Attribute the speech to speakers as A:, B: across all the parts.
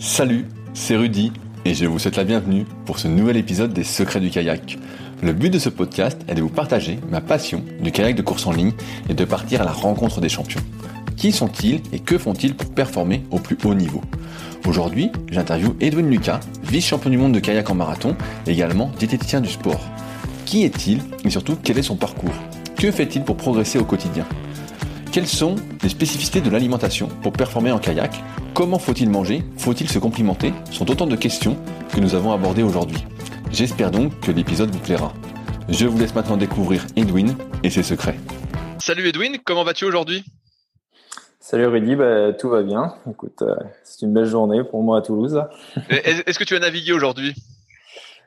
A: Salut, c'est Rudy et je vous souhaite la bienvenue pour ce nouvel épisode des Secrets du kayak. Le but de ce podcast est de vous partager ma passion du kayak de course en ligne et de partir à la rencontre des champions. Qui sont-ils et que font-ils pour performer au plus haut niveau? Aujourd'hui, j'interviewe Edwin Lucas, vice-champion du monde de kayak en marathon, et également diététicien du sport. Qui est-il et surtout quel est son parcours? Que fait-il pour progresser au quotidien? Quelles sont les spécificités de l'alimentation pour performer en kayak? Comment faut-il manger? Faut-il se complimenter? Sont autant de questions que nous avons abordées aujourd'hui. J'espère donc que l'épisode vous plaira. Je vous laisse maintenant découvrir Edwin et ses secrets.
B: Salut Edwin, comment vas-tu aujourd'hui?
C: Salut Rudy, bah, tout va bien. Écoute, euh, c'est une belle journée pour moi à Toulouse.
B: Est-ce que tu as navigué aujourd'hui?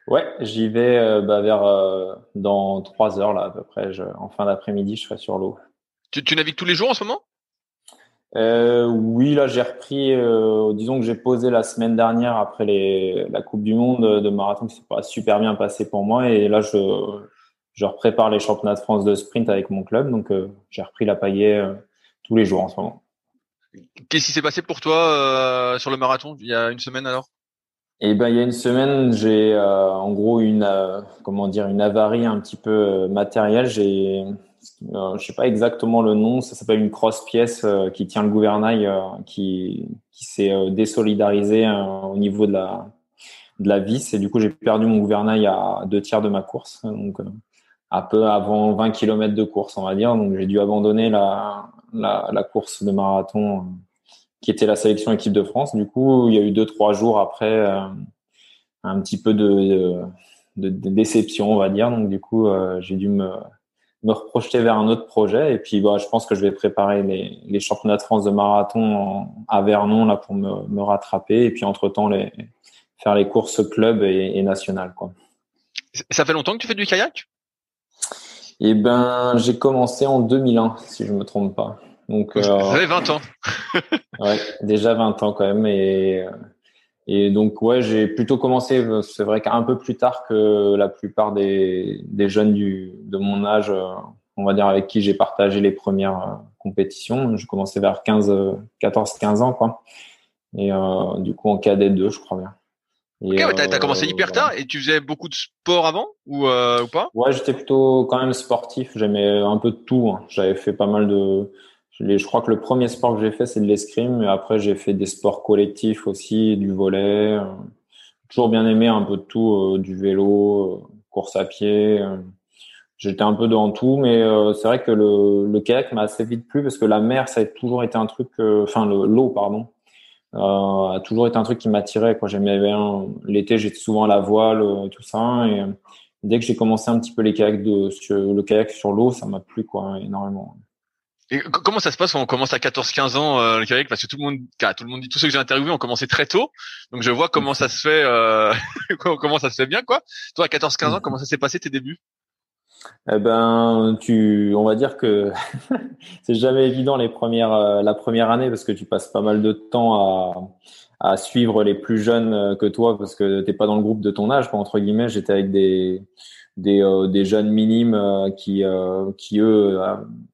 C: Ouais, j'y vais euh, bah, vers euh, dans trois heures là à peu près. Je, en fin d'après-midi, je serai sur l'eau.
B: Tu, tu, navigues tous les jours en ce moment?
C: Euh, Oui, là j'ai repris. disons que j'ai posé la semaine dernière après les, la Coupe du Monde de marathon qui s'est pas super bien passé pour moi et là je je prépare les championnats de France de sprint avec mon club donc j'ai repris la paillée tous les jours en ce moment.
B: Qu'est-ce qui s'est passé pour toi sur le marathon il y a une semaine alors?
C: Eh ben, il y a une semaine, j'ai euh, en gros une euh, comment dire une avarie un petit peu euh, matérielle. J'ai je sais pas exactement le nom, ça s'appelle une cross pièce qui tient le gouvernail qui qui s'est désolidarisé au niveau de la de la vis et du coup j'ai perdu mon gouvernail à deux tiers de ma course, donc un peu avant 20 km de course on va dire. Donc j'ai dû abandonner la la, course de marathon qui était la sélection équipe de France. Du coup, il y a eu deux trois jours après euh, un petit peu de, de, déception, on va dire. Donc du coup, euh, j'ai dû me me reprojeter vers un autre projet et puis bah, je pense que je vais préparer les, les championnats de France de marathon à Vernon là pour me, me rattraper et puis entre temps les faire les courses club et, et nationales quoi.
B: Ça fait longtemps que tu fais du kayak?
C: Eh ben j'ai commencé en 2001 si je me trompe pas.
B: Donc, euh, Vous avez 20 ans.
C: ouais, déjà 20 ans quand même. Et, et donc, ouais, j'ai plutôt commencé, c'est vrai qu'un peu plus tard que la plupart des, des jeunes du, de mon âge, euh, on va dire, avec qui j'ai partagé les premières euh, compétitions. Je commençais vers 15, 14, 15 ans, quoi. Et euh, du coup, en KD2, je crois bien.
B: Et ok, t'as, commencé hyper tard et tu faisais beaucoup de sport avant ou, euh, ou pas?
C: Ouais, j'étais plutôt quand même sportif. J'aimais un peu de tout. Hein. J'avais fait pas mal de je crois que le premier sport que j'ai fait, c'est de l'escrime. Mais après, j'ai fait des sports collectifs aussi, du volet. Euh, toujours bien aimé un peu de tout, euh, du vélo, euh, course à pied. J'étais un peu dans tout, mais c'est vrai que le, kayak m'a assez vite plu parce que la mer, ça a toujours été un truc, enfin l'eau, pardon, a toujours été un truc qui m'attirait. J'aimais bien. L'été, j'étais souvent à la voile, tout ça. Et dès que j'ai commencé un petit peu le kayak sur l'eau, ça m'a plu énormément.
B: Comment ça se passe quand on commence à 14-15 ans euh, le kayak Parce que tout le monde, tout le monde dit, tous ceux que j'ai interviewés ont commencé très tôt, donc je vois comment ça se fait, euh, comment ça se fait bien, quoi. Toi, à 14-15 ans, comment ça s'est passé tes débuts?
C: Eh ben, tu, on va dire que c'est jamais évident les premières, euh, la première année parce que tu passes pas mal de temps à, à suivre les plus jeunes euh, que toi parce que t'es pas dans le groupe de ton âge. Entre guillemets, j'étais avec des, des, euh, des jeunes minimes qui, qui eux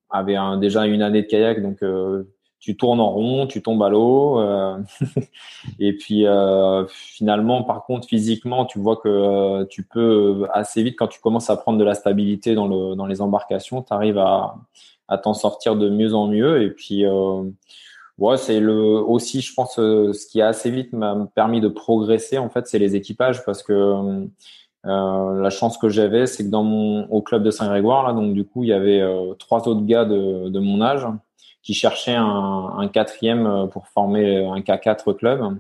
C: avait un, déjà une année de kayak, donc euh, tu tournes en rond, tu tombes à l'eau, euh, et puis euh, finalement, par contre, physiquement, tu vois que tu peux assez vite, quand tu commences à prendre de la stabilité dans, le, dans les embarcations, tu arrives à, à t'en sortir de mieux en mieux, et puis ouais, c'est le aussi, je pense, ce qui a assez vite m'a permis de progresser, en fait, c'est les équipages, parce que euh, la chance que j'avais, c'est que dans mon au club de Saint-Grégoire, là, donc du coup, il y avait euh, trois autres gars de, mon âge qui cherchaient un, un, quatrième euh, pour former un K4 club.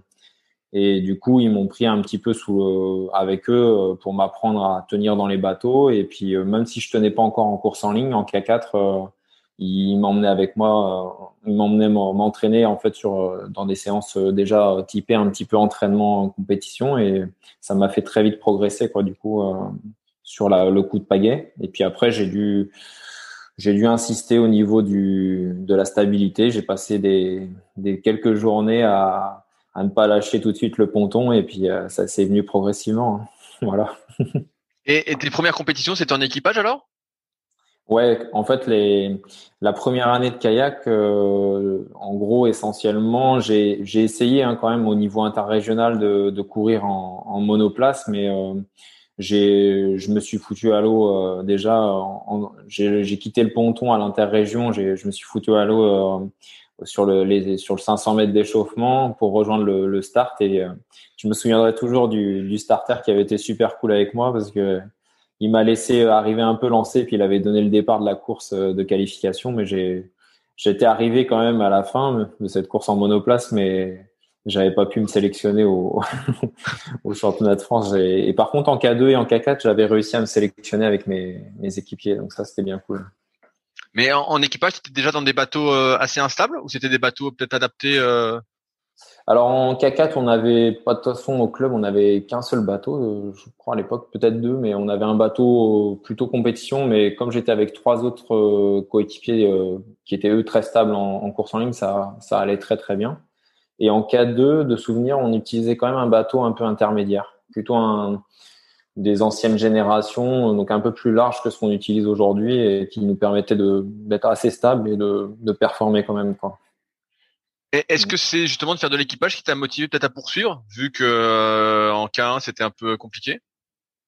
C: Et du coup, ils m'ont pris un petit peu sous avec eux pour m'apprendre à tenir dans les bateaux. Et puis, même si je tenais pas encore en course en ligne, en K4, il m'emmenait avec moi, euh, il m'emmenait m'entraîner en fait sur euh, dans des séances euh, déjà typées un petit peu entraînement en compétition et ça m'a fait très vite progresser quoi du coup sur le coup de pagaie. Et puis après j'ai dû j'ai dû insister au niveau du de la stabilité. J'ai passé des quelques journées à à ne pas lâcher tout de suite le ponton et puis ça s'est venu progressivement hein. voilà.
B: Et, et tes premières compétitions c'était en équipage alors?
C: Ouais, en fait, les, la première année de kayak, euh, en gros, essentiellement, j'ai essayé hein, quand même au niveau interrégional de, de courir en, en, monoplace, mais euh, j'ai, je me suis foutu à l'eau euh, déjà. J'ai quitté le ponton à l'interrégion, je me suis foutu à l'eau euh, sur le sur le 500 mètres d'échauffement pour rejoindre le, le start et je me souviendrai toujours du, du starter qui avait été super cool avec moi parce que il m'a laissé arriver un peu lancé, puis il avait donné le départ de la course euh, de qualification, mais j'étais arrivé quand même à la fin de cette course en monoplace, mais j'avais pas pu me sélectionner au, championnat de France. Et, par contre, en K2 et en K4, j'avais réussi à me sélectionner avec mes, équipiers, donc ça c'était bien cool.
B: Mais en, équipage, tu étais déjà dans des bateaux euh, assez instables ou c'était des bateaux peut-être adaptés euh,
C: alors en K4, on avait pas de façon au club, on avait qu'un seul bateau, euh, je crois à l'époque, peut-être deux, mais on avait un bateau plutôt compétition. Mais comme j'étais avec trois autres euh, coéquipiers euh, qui étaient eux très stables en, course en ligne, ça, ça allait très très bien. Et en K2, de souvenir, on utilisait quand même un bateau un peu intermédiaire, plutôt un des anciennes générations, donc un peu plus large que ce qu'on utilise aujourd'hui et qui nous permettait d'être assez stable et de, de performer quand même quoi.
B: Est-ce que c'est justement de faire de l'équipage qui t'a motivé peut-être à poursuivre, vu que euh, en K1 c'était un peu compliqué?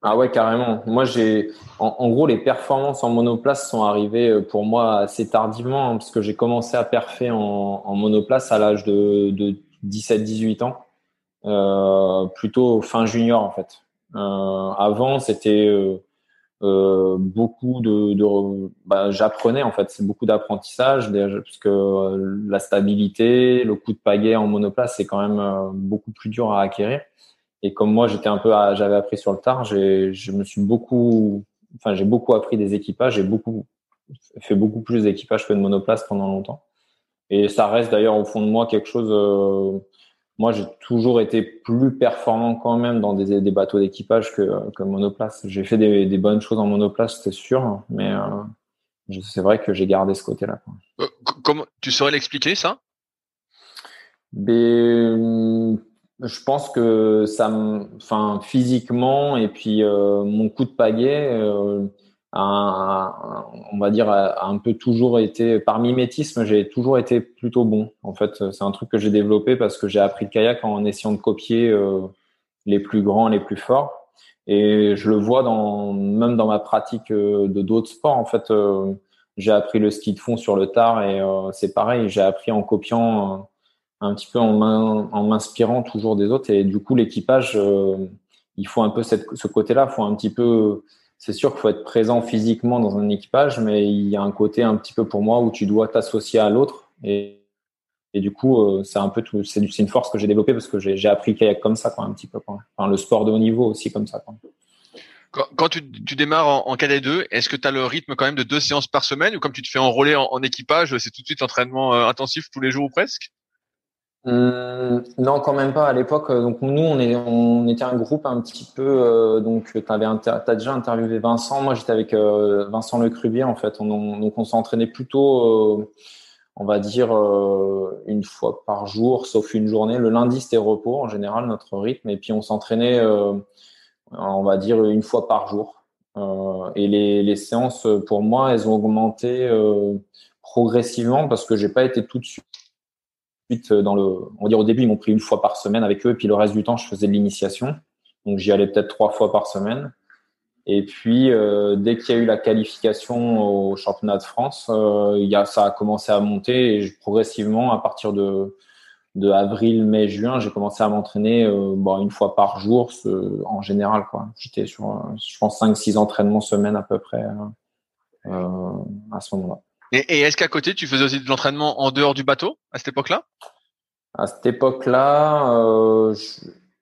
C: Ah ouais, carrément. Moi, j'ai, en, gros, les performances en monoplace sont arrivées euh, pour moi assez tardivement, hein, parce que j'ai commencé à perfer en, monoplace à l'âge de, de 17-18 ans, euh, plutôt fin junior en fait. Euh, avant, c'était euh, beaucoup de, de bah, j'apprenais en fait. C'est beaucoup d'apprentissage parce que euh, la stabilité le coup de pagaie en monoplace c'est quand même euh, beaucoup plus dur à acquérir. Et comme moi j'étais un peu j'avais appris sur le tard j'ai je me suis beaucoup enfin j'ai beaucoup appris des équipages j'ai beaucoup fait beaucoup plus d'équipages que de monoplace pendant longtemps. Et ça reste d'ailleurs au fond de moi quelque chose euh, moi, j'ai toujours été plus performant quand même dans des, des bateaux d'équipage que, que monoplace. J'ai fait des, des, bonnes choses en monoplace, c'est sûr, mais euh, c'est vrai que j'ai gardé ce côté-là.
B: Euh, comment tu saurais l'expliquer ça?
C: Ben, Je pense que ça, enfin, physiquement et puis euh, mon coup de pagaie. On va dire, un peu toujours été, par mimétisme, j'ai toujours été plutôt bon. En fait, c'est un truc que j'ai développé parce que j'ai appris le kayak en essayant de copier euh, les plus grands, les plus forts. Et je le vois dans, même dans ma pratique euh, de d'autres sports. En fait, euh, j'ai appris le ski de fond sur le tard et c'est pareil. J'ai appris en copiant un petit peu en m'inspirant toujours des autres. Et du coup, l'équipage, il faut un peu ce côté-là. Il faut un petit peu c'est sûr qu'il faut être présent physiquement dans un équipage, mais il y a un côté un petit peu pour moi où tu dois t'associer à l'autre. Et, du coup, euh, c'est un peu tout, c'est une force que j'ai développée parce que j'ai appris kayak comme ça, quoi, un petit peu. Le sport de haut niveau aussi comme ça.
B: Quand, tu, démarres en, en KD2, est-ce que tu as le rythme quand même de deux séances par semaine ou comme tu te fais enrôler en, en équipage, c'est tout de suite entraînement euh, intensif tous les jours ou presque?
C: Hum, non, quand même pas. À l'époque, euh, donc nous, on, était un groupe un petit peu. Euh, donc, tu as déjà interviewé Vincent. Moi, j'étais avec euh, Vincent Lecrubier, en fait. On, donc, on s'entraînait plutôt, euh, on va dire, euh, une fois par jour, sauf une journée. Le lundi, c'était repos, en général, notre rythme. Et puis, on s'entraînait, on va dire, une fois par jour. et les, les, séances, pour moi, elles ont augmenté progressivement parce que j'ai pas été tout de suite euh, dans le, on va dire au début, ils m'ont pris une fois par semaine avec eux, et puis le reste du temps, je faisais de l'initiation. Donc j'y allais peut-être trois fois par semaine. Et puis euh, dès qu'il y a eu la qualification au championnat de France, euh, ça a commencé à monter et progressivement, à partir de, avril, mai, juin, j'ai commencé à m'entraîner une fois par jour en général. J'étais sur, je pense, 5-6 entraînements semaine à peu près à ce moment-là.
B: Et, est-ce qu'à côté, tu faisais aussi de l'entraînement en dehors du bateau à cette époque-là?
C: À cette époque-là, euh,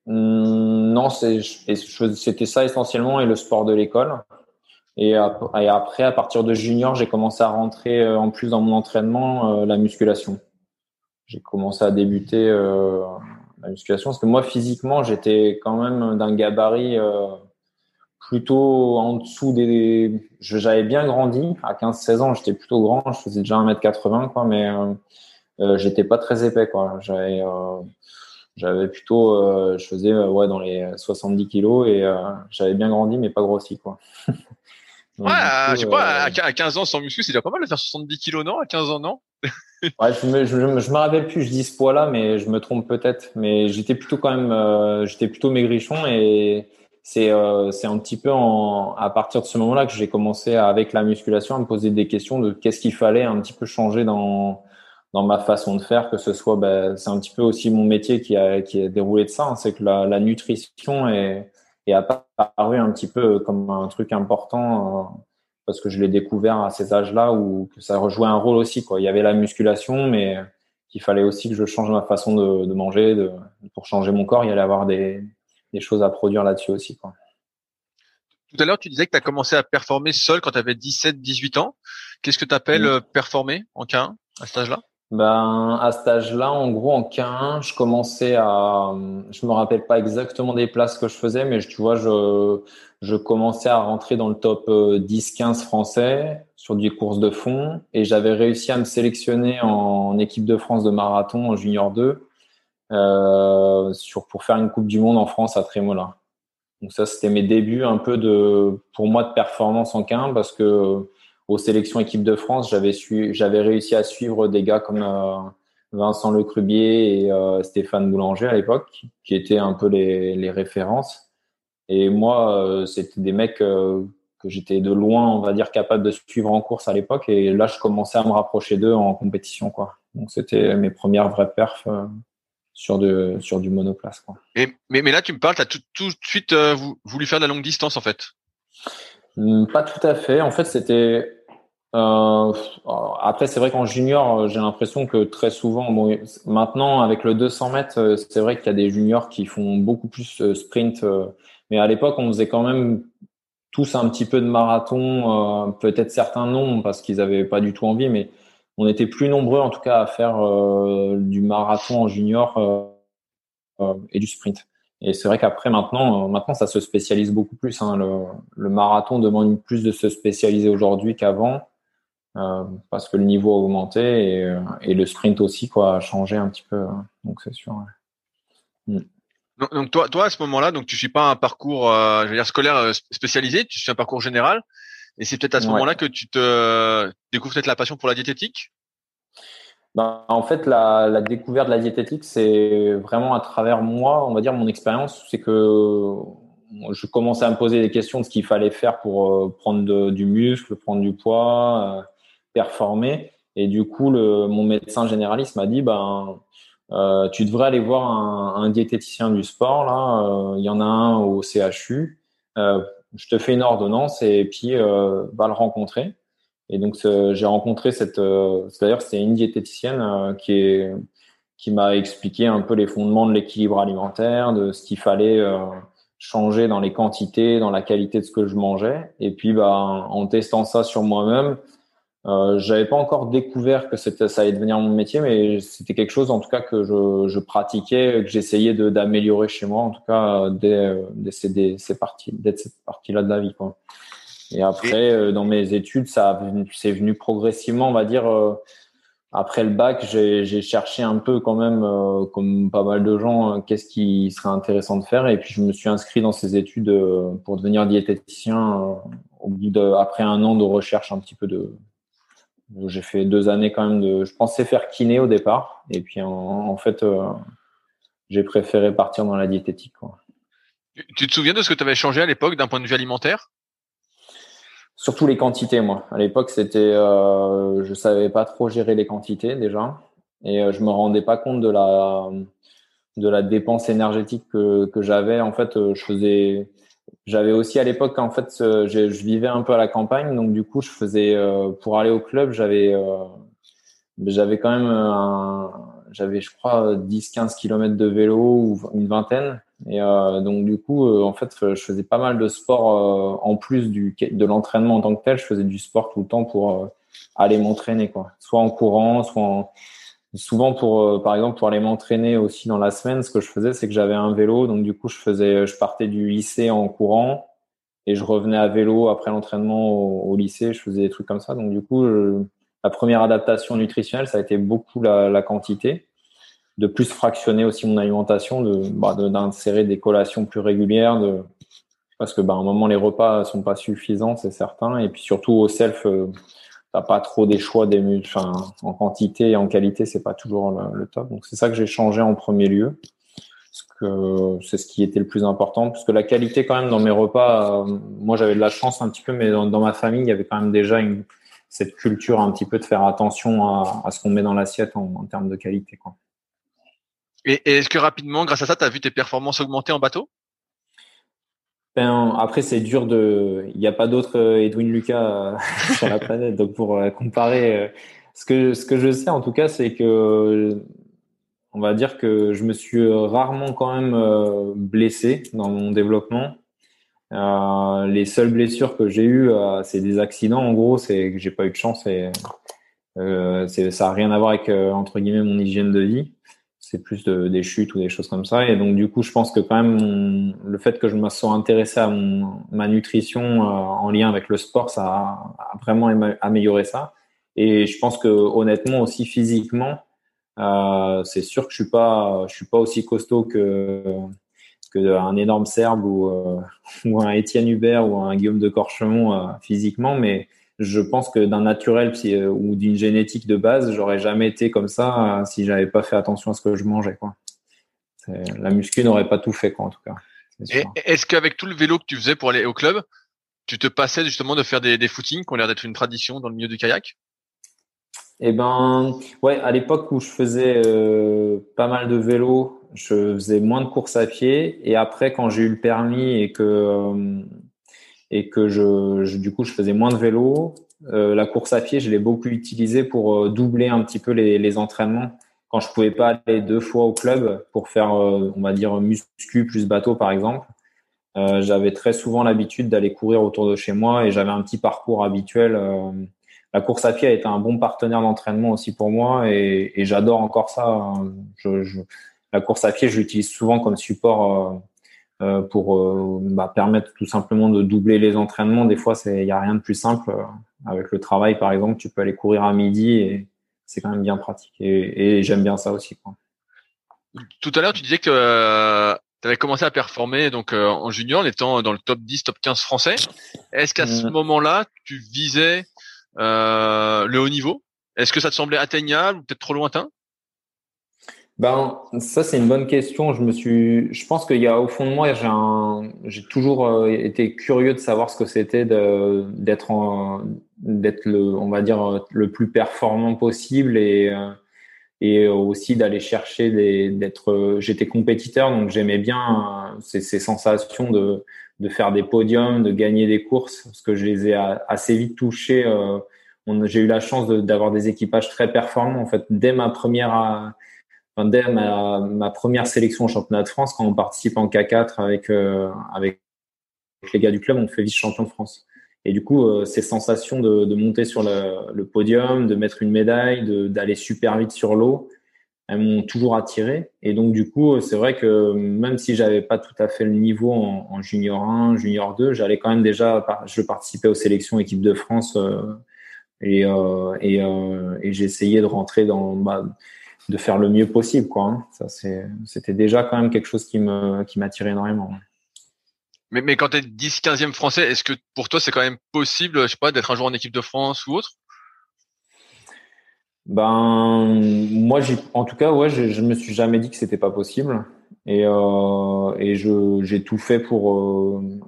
C: non, c'était ça essentiellement et le sport de l'école. Et, après, à partir de junior, j'ai commencé à rentrer euh, en plus dans mon entraînement euh, la musculation. J'ai commencé à débuter euh, la musculation parce que moi, physiquement, j'étais quand même d'un gabarit plutôt en dessous des. J'avais bien grandi. À 15-16 ans, j'étais plutôt grand. Je faisais déjà 1m80, quoi, mais euh, euh, j'étais pas très épais, quoi. J'avais, euh, j'avais plutôt. Euh, je faisais ouais, dans les 70 kilos et j'avais bien grandi, mais pas grossi, quoi.
B: ouais, je sais pas, à 15 ans sans muscu, c'est déjà pas mal de faire 70 kilos, non À 15 ans, non?
C: Ouais, je me, je, me rappelle plus, je dis ce poids-là, mais je me trompe peut-être. Mais j'étais plutôt quand même, j'étais plutôt maigrichon et c'est euh, un petit peu en, à partir de ce moment-là que j'ai commencé avec la musculation à me poser des questions de qu'est-ce qu'il fallait un petit peu changer dans dans ma façon de faire, que ce soit, ben, c'est un petit peu aussi mon métier qui a qui est déroulé de ça, hein. c'est que la, la, nutrition est est apparu un petit peu comme un truc important euh, parce que je l'ai découvert à ces âges-là où ça rejouait un rôle aussi quoi. Il y avait la musculation, mais qu'il fallait aussi que je change ma façon de, de manger, de, pour changer mon corps, il y allait avoir des des choses à produire là-dessus aussi. Quoi.
B: Tout à l'heure, tu disais que tu as commencé à performer seul quand tu avais 17-18 ans. Qu'est-ce que tu appelles euh, performer en K1 à cet âge-là?
C: Ben, à cet âge-là, en gros, en K1, je commençais à, je me rappelle pas exactement des places que je faisais, mais tu vois, je, je commençais à rentrer dans le top 10-15 euh, français sur des courses de fond et j'avais réussi à me sélectionner en équipe de France de marathon en junior 2 euh, sur, pour faire une Coupe du Monde en France à Trémola. Donc ça, c'était mes débuts un peu de, pour moi, de performance en quin parce que aux sélections équipe de France, j'avais su, j'avais réussi à suivre des gars comme euh, Vincent Lecrubier et euh, Stéphane Boulanger à l'époque, qui étaient un peu les, les références. Et moi, euh, c'était des mecs euh, que j'étais de loin, on va dire, capable de suivre en course à l'époque. Et là, je commençais à me rapprocher d'eux en compétition, quoi. Donc c'était mes premières vraies perfs sur, de, sur du monoplace. Quoi.
B: mais, mais là, tu me parles, tu as tout, tout, de suite euh, voulu faire de la longue distance en fait
C: hmm, Pas tout à fait. En fait, c'était. Euh, après, c'est vrai qu'en junior, euh, j'ai l'impression que très souvent, bon, maintenant avec le 200 mètres, c'est vrai qu'il y a des juniors qui font beaucoup plus sprint. mais à l'époque, on faisait quand même tous un petit peu de marathon, peut-être certains non parce qu'ils avaient pas du tout envie, mais on était plus nombreux en tout cas à faire euh, du marathon en junior euh, euh, et du sprint. Et c'est vrai qu'après maintenant, maintenant ça se spécialise beaucoup plus. Hein. Le, marathon demande plus de se spécialiser aujourd'hui qu'avant parce que le niveau a augmenté et, le sprint aussi quoi a changé un petit peu. Hein. Donc c'est sûr.
B: Mm. Donc, toi, à ce moment-là, donc tu suis pas un parcours, je scolaire spécialisé, tu suis un parcours général. Et c'est peut-être à ce moment-là que tu te découvres peut-être la passion pour la diététique?
C: Ben, En fait, la, la, découverte de la diététique, c'est vraiment à travers moi, on va dire mon expérience, c'est que je commençais à me poser des questions de ce qu'il fallait faire pour euh, prendre du muscle, prendre du poids, euh, performer. Et du coup, le, mon médecin généraliste m'a dit, ben, euh, tu devrais aller voir un, un diététicien du sport. Là, euh, il y en a un au CHU. Je te fais une ordonnance et puis euh, va le rencontrer. Et donc j'ai rencontré cette, euh, d'ailleurs c'était une diététicienne euh, qui est qui m'a expliqué un peu les fondements de l'équilibre alimentaire, de ce qu'il fallait euh, changer dans les quantités, dans la qualité de ce que je mangeais. Et puis, bah, en testant ça sur moi-même, euh, j'avais pas encore découvert que c'était ça allait devenir mon métier, mais c'était quelque chose en tout cas que je, je pratiquais, que j'essayais d'améliorer chez moi, en tout cas dès, dès ces, ces parties, dès cette partie-là de la vie. Quoi. Et après, euh, dans mes études, ça c'est venu progressivement, on va dire. Euh, après le bac, j'ai cherché un peu quand même, euh, comme pas mal de gens, qu'est-ce qui serait intéressant de faire. Et puis je me suis inscrit dans ces études pour devenir diététicien au bout de, après un an de recherche un petit peu de, j'ai fait deux années quand même de. Je pensais faire kiné au départ, et puis en, fait, euh, j'ai préféré partir dans la diététique. Quoi.
B: Tu te souviens de ce que tu avais changé à l'époque d'un point de vue alimentaire?
C: Surtout les quantités, moi. À l'époque, c'était, euh, je savais pas trop gérer les quantités déjà, et euh, je me rendais pas compte de la de la dépense énergétique que, que j'avais. En fait, euh, je faisais j'avais aussi à l'époque, en fait, je, vivais un peu à la campagne, donc du coup, je faisais euh, pour aller au club, j'avais euh, j'avais quand même un, j'avais je crois 10-15 kilomètres de vélo ou une vingtaine, et euh, donc du coup, euh, en fait, je faisais pas mal de sport euh, en plus du de l'entraînement en tant que tel. Je faisais du sport tout le temps pour aller m'entraîner, quoi, soit en courant, soit en, souvent pour euh, par exemple pour aller m'entraîner aussi dans la semaine ce que je faisais c'est que j'avais un vélo. Donc du coup je faisais je partais du lycée en courant et je revenais à vélo après l'entraînement au, lycée. Je faisais des trucs comme ça. Donc du coup la première adaptation nutritionnelle ça a été beaucoup la, quantité. De plus fractionner aussi mon alimentation de bah, d'insérer des collations plus régulières parce que, bah, un moment, les repas sont pas suffisants, c'est certain. Et puis surtout au self, euh, pas trop des choix des enfin, en quantité et en qualité, c'est pas toujours le, top. Donc c'est ça que j'ai changé en premier lieu, parce que c'est ce qui était le plus important, parce que la qualité quand même dans mes repas, euh, moi j'avais de la chance un petit peu, mais dans, ma famille il y avait quand même déjà une, cette culture un petit peu de faire attention à, ce qu'on met dans l'assiette en, en, termes de qualité. Quoi.
B: Et, et est-ce que rapidement, grâce à ça, tu as vu tes performances augmenter en bateau?
C: Ben, après, c'est dur de. Il n'y a pas d'autre euh, Edwin Lucas euh, sur la planète. Donc, pour euh, comparer, ce que, ce que je sais en tout cas, c'est que on va dire que je me suis rarement quand même blessé dans mon développement. les seules blessures que j'ai eues, c'est des accidents. En gros, c'est que j'ai pas eu de chance et ça n'a rien à voir avec entre guillemets mon hygiène de vie c'est plus de, des chutes ou des choses comme ça. Et donc, du coup, je pense que quand même, le fait que je me sois intéressé à mon, ma nutrition euh, en lien avec le sport, ça a, vraiment amélioré ça. Et je pense que honnêtement aussi physiquement, euh, c'est sûr que je suis suis pas aussi costaud que que un énorme Serbe ou, euh, ou un Étienne Hubert ou un Guillaume de Corchemont physiquement, mais je pense que d'un naturel euh, ou d'une génétique de base, j'aurais jamais été comme ça euh, si j'avais pas fait attention à ce que je mangeais. Quoi. La muscu n'aurait pas tout fait, quoi, en tout cas.
B: Est-ce qu'avec tout le vélo que tu faisais pour aller au club, tu te passais justement de faire des, des footings qui ont l'air d'être une tradition dans le milieu du kayak?
C: Eh ben, ouais, à l'époque où je faisais euh, pas mal de vélo, je faisais moins de courses à pied. Et après, quand j'ai eu le permis et que et que je, du coup je faisais moins de vélo. Euh, la course à pied, je l'ai beaucoup utilisé pour euh, doubler un petit peu les, entraînements. Quand je pouvais pas aller deux fois au club pour faire, euh, on va dire muscu plus bateau par exemple, j'avais très souvent l'habitude d'aller courir autour de chez moi et j'avais un petit parcours habituel. la course à pied a été un bon partenaire d'entraînement aussi pour moi et, j'adore encore ça. Je, la course à pied, je l'utilise souvent comme support euh, pour euh, bah, permettre tout simplement de doubler les entraînements. Des fois, il n'y a rien de plus simple. Euh, avec le travail, par exemple, tu peux aller courir à midi et c'est quand même bien pratique. Et, et j'aime bien ça aussi. Quoi.
B: Tout à l'heure, tu disais que tu avais commencé à performer donc en junior, en étant dans le top 10, top 15 français. Est-ce qu'à ce moment-là, tu visais euh, le haut niveau? Est-ce que ça te semblait atteignable ou peut-être trop lointain?
C: Ben, ça c'est une bonne question. Je me suis, je pense qu'il y a au fond de moi, j'ai un, j'ai toujours euh, été curieux de savoir ce que c'était de, d'être en, d'être le, on va dire le plus performant possible et euh, et aussi d'aller chercher des, d'être. J'étais compétiteur, donc j'aimais bien euh, ces, sensations de de faire des podiums, de gagner des courses, parce que je les ai assez vite touchés. j'ai eu la chance d'avoir des équipages très performants. En fait, dès ma première dès ma, première sélection au championnat de France, quand on participe en K4 avec, euh, avec les gars du club, on fait vice-champion de France. Et du coup, euh, ces sensations de, de monter sur le, podium, de mettre une médaille, d'aller super vite sur l'eau, elles m'ont toujours attiré. Et donc, du coup, c'est vrai que même si j'avais pas tout à fait le niveau en, junior 1, junior 2, j'allais quand même déjà, je participais aux sélections équipe de France euh, et, euh, et, euh, et j'essayais de rentrer dans, bah, de faire le mieux possible, quoi. Hein. Ça, c'était déjà quand même quelque chose qui me, qui m'attirait énormément.
B: Mais, mais quand tu es 10, 15e français, est-ce que pour toi, c'est quand même possible, je sais pas, d'être un jour en équipe de France ou autre?
C: Ben, moi, en tout cas, ouais, je, je me suis jamais dit que c'était pas possible. Et, euh, et j'ai tout fait pour, euh,